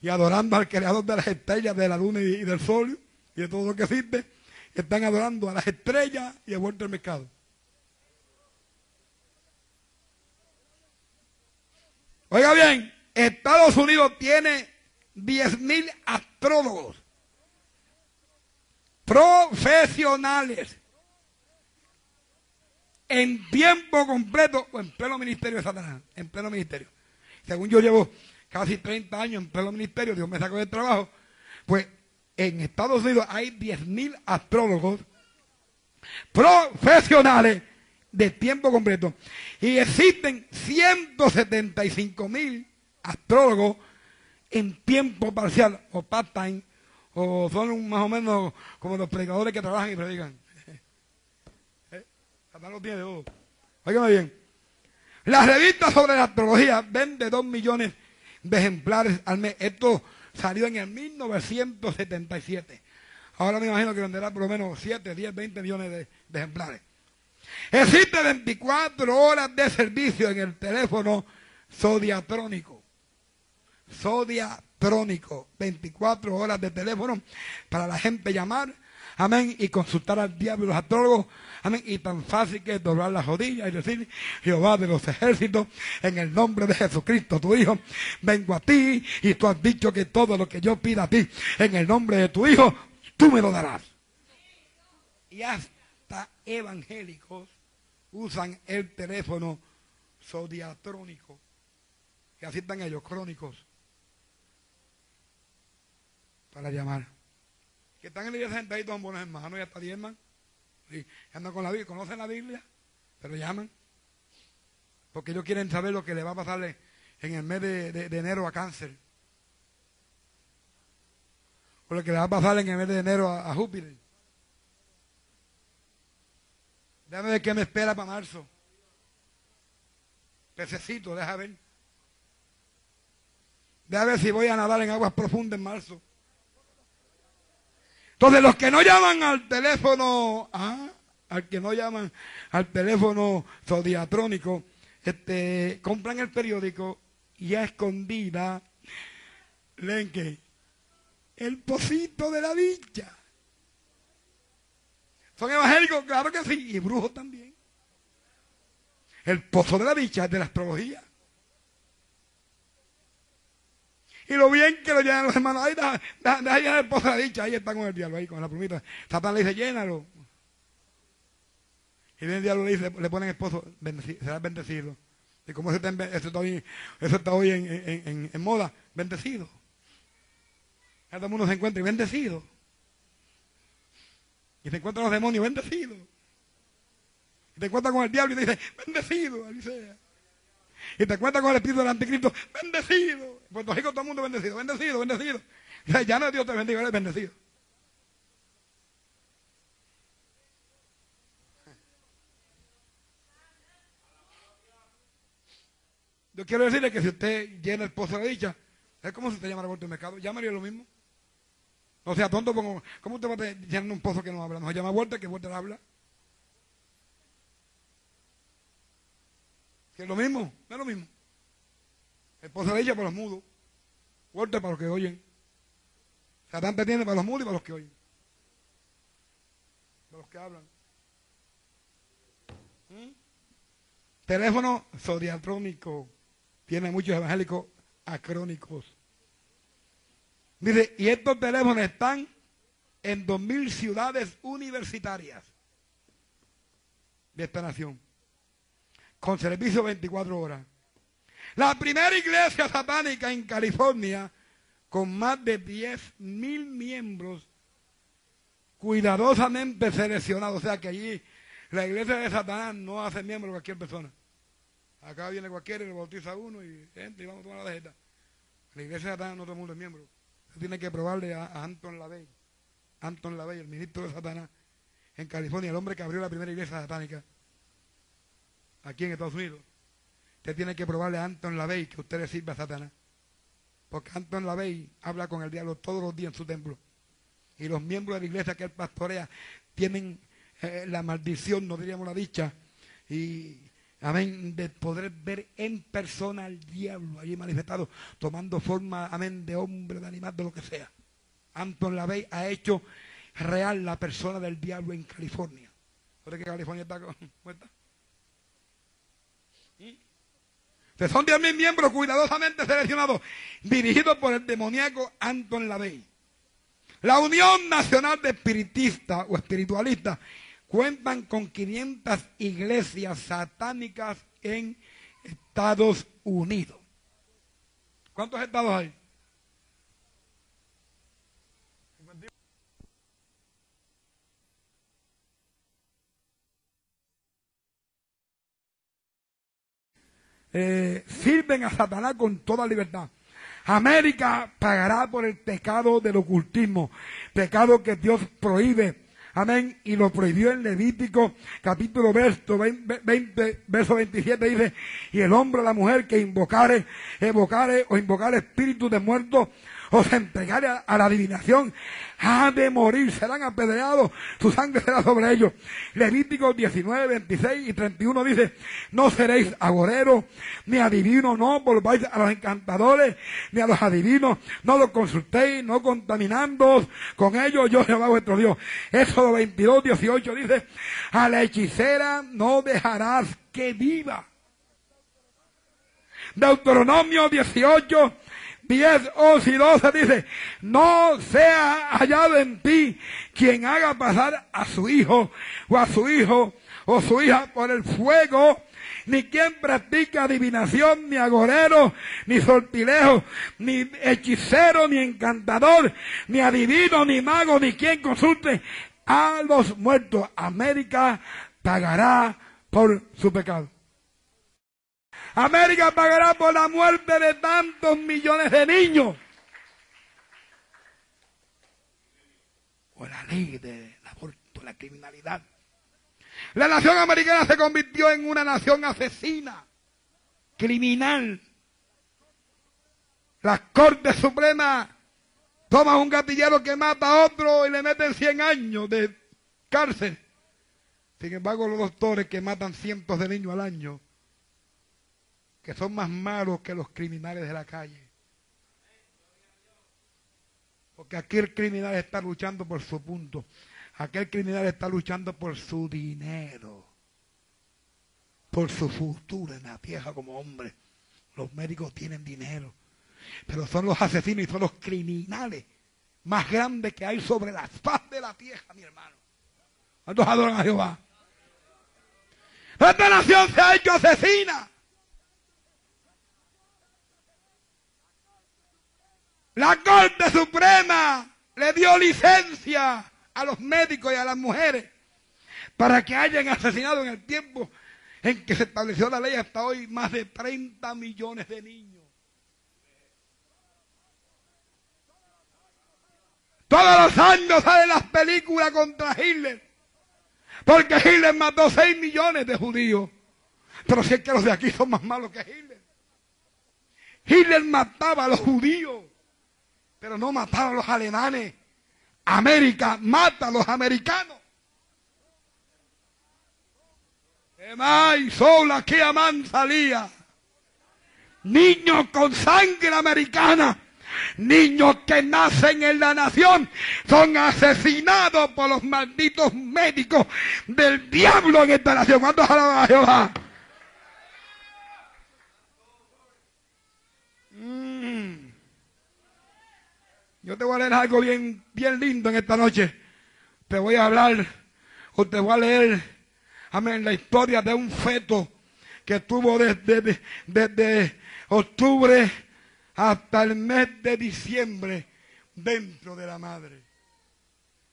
y adorando al creador de las estrellas, de la luna y del sol y de todo lo que existe, están adorando a las estrellas y a vuelto el mercado. Oiga bien, Estados Unidos tiene 10.000 astrólogos profesionales en tiempo completo o en pleno ministerio de Satanás, en pleno ministerio. Según yo llevo casi 30 años en pleno ministerio, Dios me sacó del trabajo, pues en Estados Unidos hay 10.000 astrólogos profesionales de tiempo completo y existen 175.000 astrólogos en tiempo parcial o part-time o son más o menos como los predicadores que trabajan y predican. ¿Eh? lo tiene todo. Óigame bien. La revista sobre la astrología vende 2 millones de ejemplares al mes. Esto salió en el 1977. Ahora me imagino que venderá por lo menos 7, 10, 20 millones de, de ejemplares. Existe 24 horas de servicio en el teléfono zodiatrónico. Zodiatrónico. 24 horas de teléfono para la gente llamar. Amén. Y consultar al diablo y los astrólogos. Amén. Y tan fácil que es doblar las rodillas y decir, Jehová de los ejércitos, en el nombre de Jesucristo, tu Hijo, vengo a ti y tú has dicho que todo lo que yo pida a ti, en el nombre de tu Hijo, tú me lo darás. Y hasta evangélicos usan el teléfono zodiatrónico. Que así están ellos, crónicos. Para llamar. Que están en la iglesia sentaditos son buenos hermanos y hasta diezman. Y andan con la Biblia, conocen la Biblia, pero llaman. Porque ellos quieren saber lo que le va a pasarle en el mes de, enero a cáncer. O lo que le va a pasar en el mes de enero a Júpiter. Déjame ver qué me espera para marzo. Pececito, deja ver. Déjame ver si voy a nadar en aguas profundas en marzo. Entonces, los que no llaman al teléfono, ah, al que no llaman al teléfono zodiatrónico, este, compran el periódico y a escondida leen que el pocito de la dicha. ¿Son evangélicos? Claro que sí. Y brujos también. El pozo de la dicha es de la astrología. Y lo bien que lo llenan los hermanos. Ahí deja, llenar el pozo dicha. Ahí está con el diablo, ahí con la plumita. Satán le dice, llénalo. Y el diablo le dice, le ponen el pozo, será bendecido. Y como eso está, hoy, eso está hoy en, en, moda, bendecido. El mundo se encuentra y bendecido. Y te encuentran los demonios bendecidos. Y te encuentras con el diablo y te dice, bendecido, Alicia. Y te encuentras con el espíritu del anticristo, bendecido. Puerto Rico todo el mundo bendecido, bendecido, bendecido. Ya no Dios te bendiga, eres bendecido. Yo quiero decirle que si usted llena el pozo de la dicha, es como si usted llamara a vuelto al mercado, llamaría lo mismo. O sea, tonto, como, ¿cómo usted va a llenar un pozo que no habla? No se llama vuelta, que vuelta habla. Que es lo mismo, no es lo mismo. El pozo de ella para los mudos, vuelta para los que oyen. Satán te tiene para los mudos y para los que oyen. Para los que hablan. ¿Mm? Teléfono zodiatrónico. Tiene muchos evangélicos acrónicos. Dice, y estos teléfonos están en 2.000 ciudades universitarias de esta nación, con servicio 24 horas. La primera iglesia satánica en California, con más de 10.000 miembros cuidadosamente seleccionados. O sea que allí la iglesia de Satanás no hace miembro a cualquier persona. Acá viene cualquiera y le bautiza a uno y entra y vamos a tomar la tarjeta. La iglesia de Satanás no todo el mundo es miembro. Tiene que probarle a, a Anton LaVey. Anton LaVey, el ministro de Satanás en California, el hombre que abrió la primera iglesia satánica aquí en Estados Unidos. Usted tiene que probarle a Anton LaVey que usted le sirve a Satanás. Porque Anton LaVey habla con el diablo todos los días en su templo. Y los miembros de la iglesia que él pastorea tienen eh, la maldición, no diríamos la dicha, y amén, de poder ver en persona al diablo allí manifestado, tomando forma, amén, de hombre, de animal, de lo que sea. Anton LaVey ha hecho real la persona del diablo en California. ¿Por que California está muerta? son 10.000 miembros cuidadosamente seleccionados, dirigidos por el demoníaco Anton LaVey. La Unión Nacional de Espiritistas o Espiritualistas cuentan con 500 iglesias satánicas en Estados Unidos. ¿Cuántos estados hay? Eh, sirven a Satanás con toda libertad. América pagará por el pecado del ocultismo, pecado que Dios prohíbe. Amén. Y lo prohibió en Levítico capítulo 20, verso 27 dice, y el hombre o la mujer que invocare, evocare o invocare espíritus de muertos o se entregare a, la adivinación, ha de morir, serán apedreados, su sangre será sobre ellos. Levítico 19, 26 y 31 dice, no seréis agoreros, ni adivinos, no volváis a los encantadores, ni a los adivinos, no los consultéis, no contaminándoos con ellos, yo Jehová vuestro Dios. Éxodo 22, 18 dice, a la hechicera no dejarás que viva. Deuteronomio 18, 10, 11 y 12 dice, no sea hallado en ti quien haga pasar a su hijo o a su hijo o su hija por el fuego, ni quien practica adivinación, ni agorero, ni sortilejo, ni hechicero, ni encantador, ni adivino, ni mago, ni quien consulte a los muertos. América pagará por su pecado. América pagará por la muerte de tantos millones de niños. Por la ley del aborto, la criminalidad. La nación americana se convirtió en una nación asesina, criminal. La Corte Suprema toma un gatillero que mata a otro y le meten 100 años de cárcel. Sin embargo, los doctores que matan cientos de niños al año que son más malos que los criminales de la calle. Porque aquel criminal está luchando por su punto. Aquel criminal está luchando por su dinero. Por su futuro en la tierra como hombre. Los médicos tienen dinero. Pero son los asesinos y son los criminales más grandes que hay sobre la faz de la tierra, mi hermano. ¿Cuántos adoran a Jehová? Esta nación se ha hecho asesina. La Corte Suprema le dio licencia a los médicos y a las mujeres para que hayan asesinado en el tiempo en que se estableció la ley hasta hoy más de 30 millones de niños. Todos los años salen las películas contra Hitler. Porque Hitler mató 6 millones de judíos. Pero si es que los de aquí son más malos que Hitler. Hitler mataba a los judíos pero no mataron a los alemanes. América mata a los americanos. sola que aman salía. Niños con sangre americana. Niños que nacen en la nación son asesinados por los malditos médicos del diablo en esta nación. ¿Cuántos alaban a Jehová? Yo te voy a leer algo bien, bien lindo en esta noche. Te voy a hablar, o te voy a leer, amén, la historia de un feto que estuvo desde, desde octubre hasta el mes de diciembre dentro de la madre.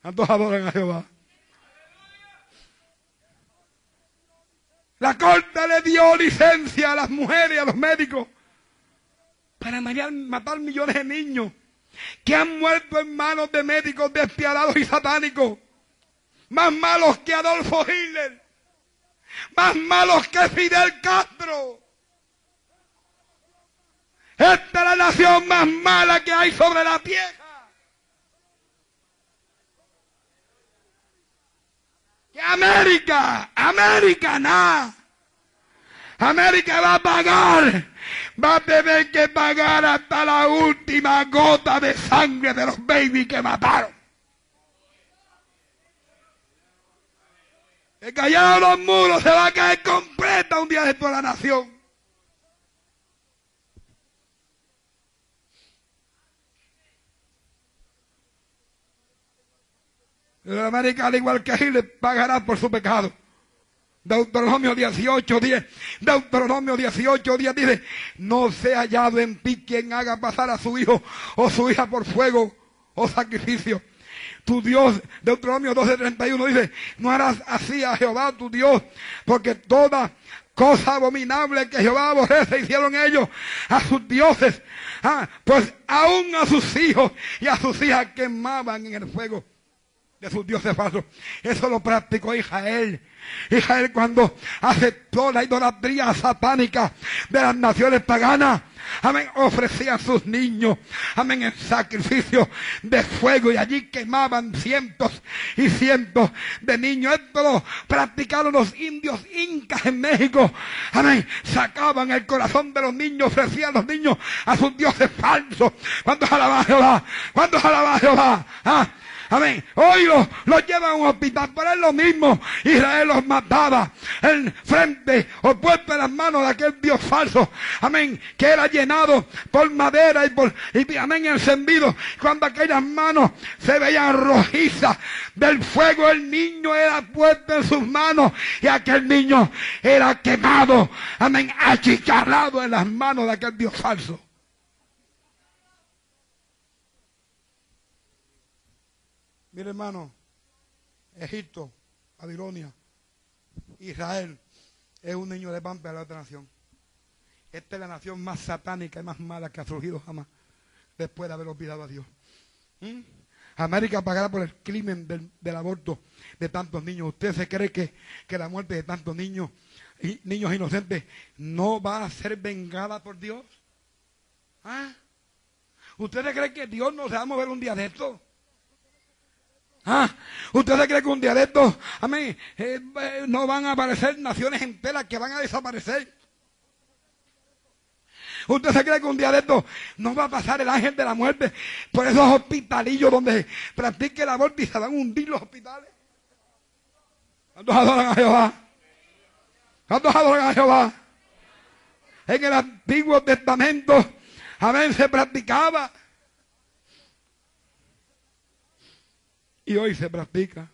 ¿Cuántos adoran a Jehová? La corte le dio licencia a las mujeres a los médicos para matar millones de niños que han muerto en manos de médicos despiadados y satánicos, más malos que Adolfo Hitler, más malos que Fidel Castro. Esta es la nación más mala que hay sobre la tierra. Que América, América, nada. América va a pagar va a tener que pagar hasta la última gota de sangre de los babies que mataron. El callado los muros se va a caer completa un día de toda la nación. El América, al igual que le pagará por su pecado. Deuteronomio 18, 10. Deuteronomio 18, 10 dice, no sea hallado en ti quien haga pasar a su hijo o su hija por fuego o sacrificio. Tu Dios, Deuteronomio 12, 31 dice, no harás así a Jehová tu Dios, porque toda cosa abominable que Jehová aborrece hicieron ellos a sus dioses, ah, pues aún a sus hijos y a sus hijas quemaban en el fuego de sus dioses falsos. Eso lo practicó Israel. Israel cuando aceptó la idolatría satánica de las naciones paganas. Amén. Ofrecían sus niños. Amén. En sacrificio de fuego. Y allí quemaban cientos y cientos de niños. Esto lo practicaron los indios incas en México. Amén. Sacaban el corazón de los niños. Ofrecían los niños a sus dioses falsos. Cuando alaba Jehová. Cuando alaba Jehová. ¿Ah? Amén. Hoy los, llevan a un hospital, pero es lo mismo. Israel los mataba en frente o puesto en las manos de aquel Dios falso. Amén. Que era llenado por madera y por, y, amén, encendido. Cuando aquellas manos se veían rojizas del fuego, el niño era puesto en sus manos y aquel niño era quemado. Amén. Achicharrado en las manos de aquel Dios falso. Mire hermano, Egipto, Babilonia, Israel es un niño de pan para la otra nación. Esta es la nación más satánica y más mala que ha surgido jamás después de haber olvidado a Dios. ¿Mm? América pagará por el crimen del, aborto de tantos niños. ¿Usted se cree que, que la muerte de tantos niños, niños inocentes no va a ser vengada por Dios? ¿Ah? ¿Usted se cree que Dios no se va a mover un día de esto? ¿Ah? ¿Usted se cree que un día de estos, amén, eh, eh, no van a aparecer naciones enteras que van a desaparecer? ¿Usted se cree que un día de no va a pasar el ángel de la muerte por esos hospitalillos donde practique la aborto y se van a hundir los hospitales? ¿Cuántos adoran a Jehová? ¿Cuántos adoran a Jehová? En el Antiguo Testamento, amén, se practicaba y hoy se practica.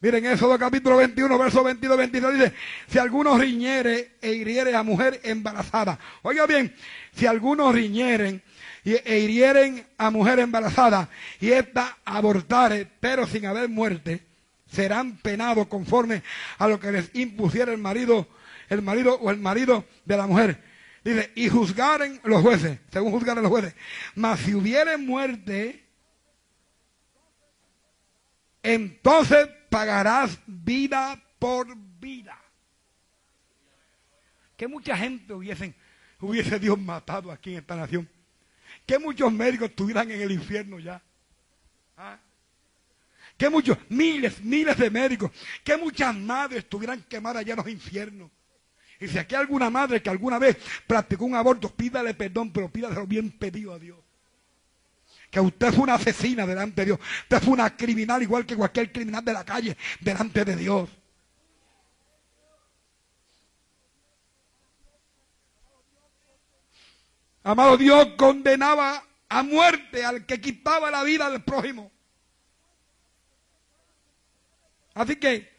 Miren, Éxodo capítulo 21, verso 22, 23 dice, si alguno riñere e hiriere a mujer embarazada. Oiga bien, si algunos riñeren e hirieren a mujer embarazada y ésta abortare, pero sin haber muerte, serán penados conforme a lo que les impusiera el marido, el marido o el marido de la mujer. Dice, y juzgaren los jueces, según juzgaren los jueces. Mas si hubiere muerte, entonces pagarás vida por vida. Que mucha gente hubiesen, hubiese Dios matado aquí en esta nación. Que muchos médicos estuvieran en el infierno ya. ¿Ah? Que muchos, miles, miles de médicos, que muchas madres estuvieran quemadas allá en los infiernos. Y si aquí hay alguna madre que alguna vez practicó un aborto, pídale perdón, pero pídale bien pedido a Dios que usted fue una asesina delante de Dios. Usted fue una criminal igual que cualquier criminal de la calle delante de Dios. Amado Dios condenaba a muerte al que quitaba la vida del prójimo. Así que,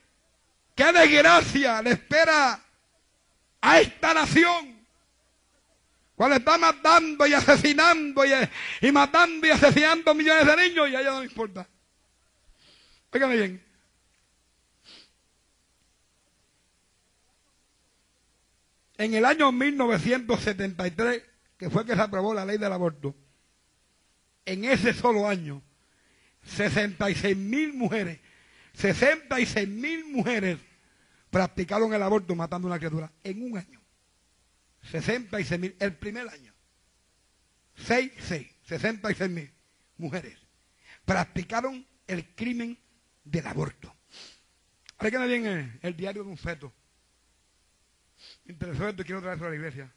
qué desgracia le espera a esta nación cuando está matando y asesinando y, matando y asesinando millones de niños y a ella no le importa. Óigame bien. En el año 1973, que fue que se aprobó la ley del aborto, en ese solo año, 66 mil mujeres, 66 mil mujeres practicaron el aborto matando a una criatura en un año. 66 mil, el primer año. 6, 6, 66 mil mujeres practicaron el crimen del aborto. Ahora bien el, el diario de un feto. Interesante, quiero traerlo a la iglesia.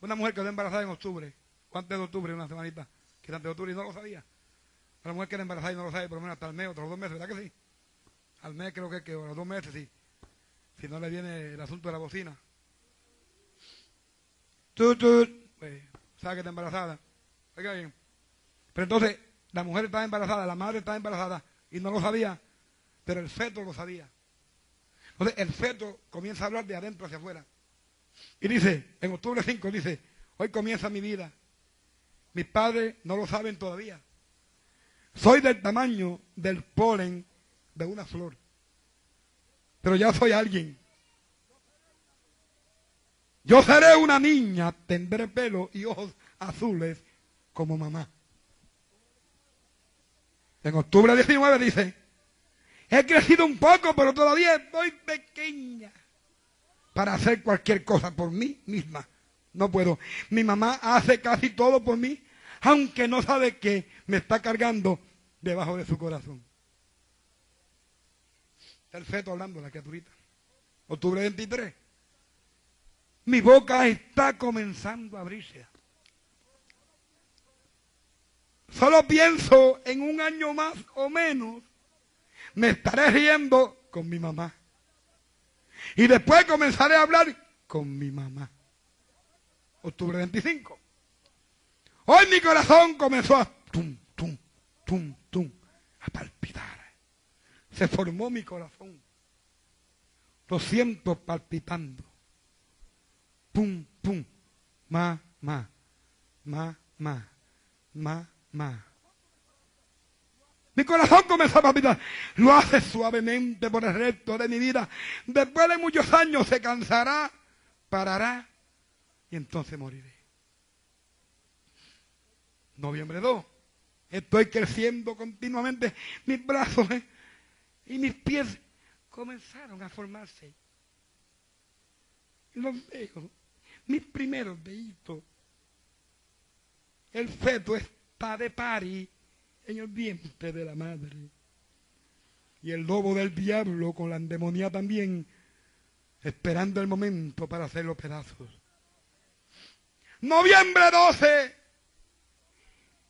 Una mujer que quedó embarazada en octubre, antes de octubre, una semanita, que antes de octubre y no lo sabía. Una mujer que era embarazada y no lo sabe, por lo menos hasta el mes, otros dos meses, ¿verdad que sí? Al mes creo que, que o los dos meses, sí. Si no le viene el asunto de la bocina. Pues, sabe que está embarazada. Oiga bien. Pero entonces, la mujer estaba embarazada, la madre estaba embarazada y no lo sabía, pero el feto lo sabía. Entonces, el feto comienza a hablar de adentro hacia afuera. Y dice, en octubre 5, dice, hoy comienza mi vida. Mis padres no lo saben todavía. Soy del tamaño del polen de una flor. Pero ya soy alguien. Yo seré una niña, tendré pelo y ojos azules como mamá. En octubre 19 dice, he crecido un poco, pero todavía estoy pequeña para hacer cualquier cosa por mí misma. No puedo. Mi mamá hace casi todo por mí, aunque no sabe que me está cargando debajo de su corazón. Está el feto hablando, la criaturita. Octubre 23. Mi boca está comenzando a abrirse. Solo pienso en un año más o menos, me estaré riendo con mi mamá. Y después comenzaré a hablar con mi mamá. Octubre 25. Hoy mi corazón comenzó a tum, tum, tum, tum, a palpitar. Se formó mi corazón. Lo siento palpitando. Pum, pum. Ma, ma, ma, ma, ma, ma. Mi corazón comenzó a palpitar. Lo hace suavemente por el resto de mi vida. Después de muchos años se cansará, parará y entonces moriré. Noviembre 2. Estoy creciendo continuamente. Mis brazos eh, y mis pies comenzaron a formarse. Los veo. Mis primeros deditos. El feto está de pari en el vientre de la madre. Y el lobo del diablo con la endemonía también, esperando el momento para hacer los pedazos. Noviembre 12,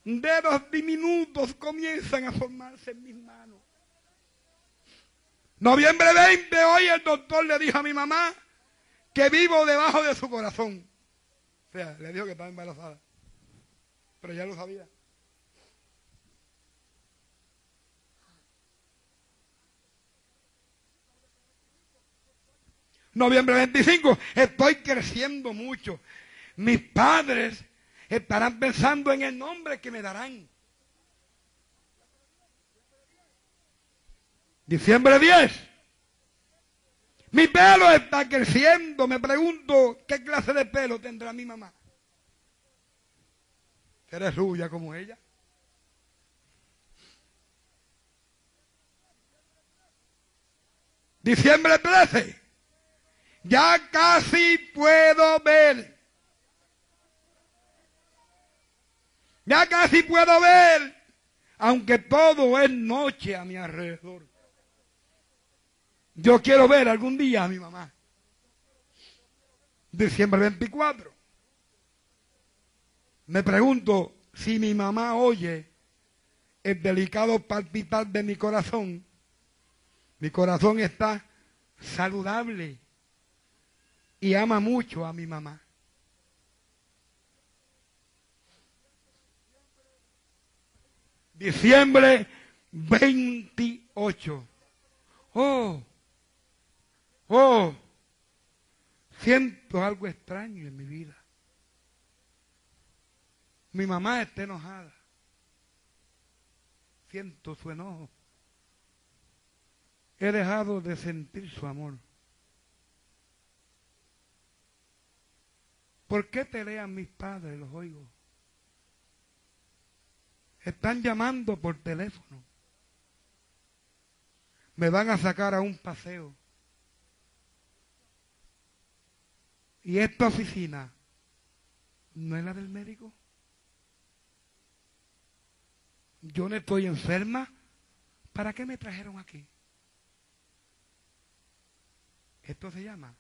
dedos diminutos comienzan a formarse en mis manos. Noviembre 20, hoy el doctor le dijo a mi mamá que vivo debajo de su corazón. O sea, le dijo que estaba embarazada. Pero ya lo sabía. Noviembre 25, estoy creciendo mucho. Mis padres estarán pensando en el nombre que me darán. Diciembre 10. Mi pelo está creciendo. Me pregunto qué clase de pelo tendrá mi mamá. ¿Será rubia como ella? Diciembre 13. Ya casi puedo ver. Ya casi puedo ver, aunque todo es noche a mi alrededor. Yo quiero ver algún día a mi mamá. Diciembre 24. Me pregunto si mi mamá oye el delicado palpitar de mi corazón. Mi corazón está saludable y ama mucho a mi mamá. Diciembre 28. Oh, oh, siento algo extraño en mi vida. Mi mamá está enojada. Siento su enojo. He dejado de sentir su amor. ¿Por qué pelean mis padres? Los oigo. Están llamando por teléfono. Me van a sacar a un paseo. Y esta oficina no es la del médico. Yo no estoy enferma. ¿Para qué me trajeron aquí? Esto se llama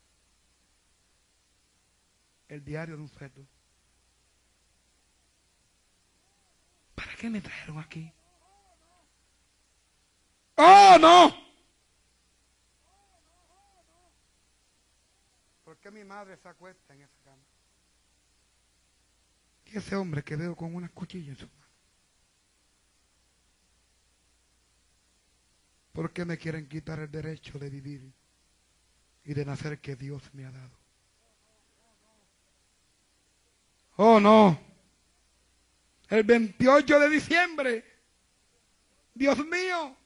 el diario de un feto. ¿Para qué me trajeron aquí? ¡Oh, no! Qué mi madre se acuesta en esa cama? Y ese hombre que veo con una cuchilla en su mano. ¿Por qué me quieren quitar el derecho de vivir y de nacer que Dios me ha dado? Oh, no. El 28 de diciembre. Dios mío.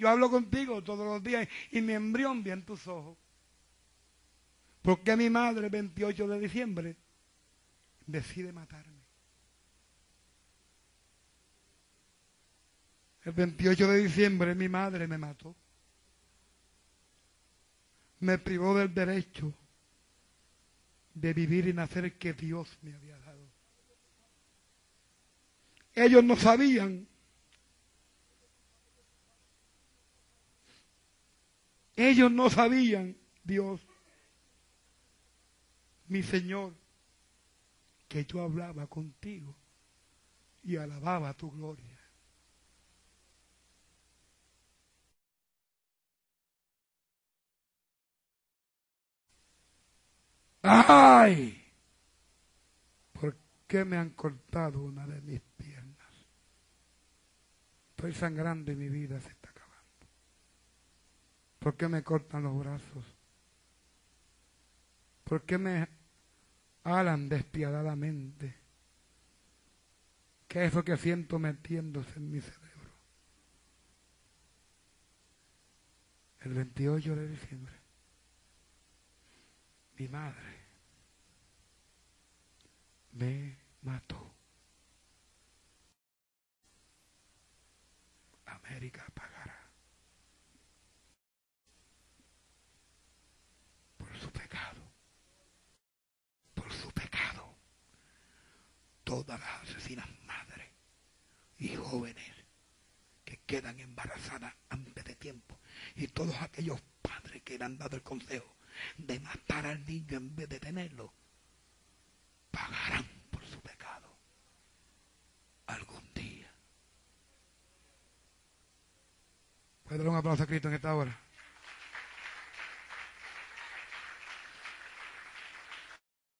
Yo hablo contigo todos los días y mi embrión vi en tus ojos. ¿Por qué mi madre el 28 de diciembre decide matarme? El 28 de diciembre mi madre me mató. Me privó del derecho de vivir y nacer que Dios me había dado. Ellos no sabían. Ellos no sabían, Dios, mi Señor, que yo hablaba contigo y alababa tu gloria. ¡Ay! ¿Por qué me han cortado una de mis piernas? Estoy sangrando y mi vida se está acabando. ¿Por qué me cortan los brazos? ¿Por qué me alan despiadadamente? ¿Qué es eso que siento metiéndose en mi cerebro? El 28 de diciembre mi madre me mató. América pagará por su pecado, por su pecado. Todas las asesinas madres y jóvenes que quedan embarazadas antes de tiempo y todos aquellos padres que le han dado el consejo de matar al niño en vez de tenerlo, pagarán por su pecado algún día. ¿Puede dar un aplauso a Cristo en esta hora?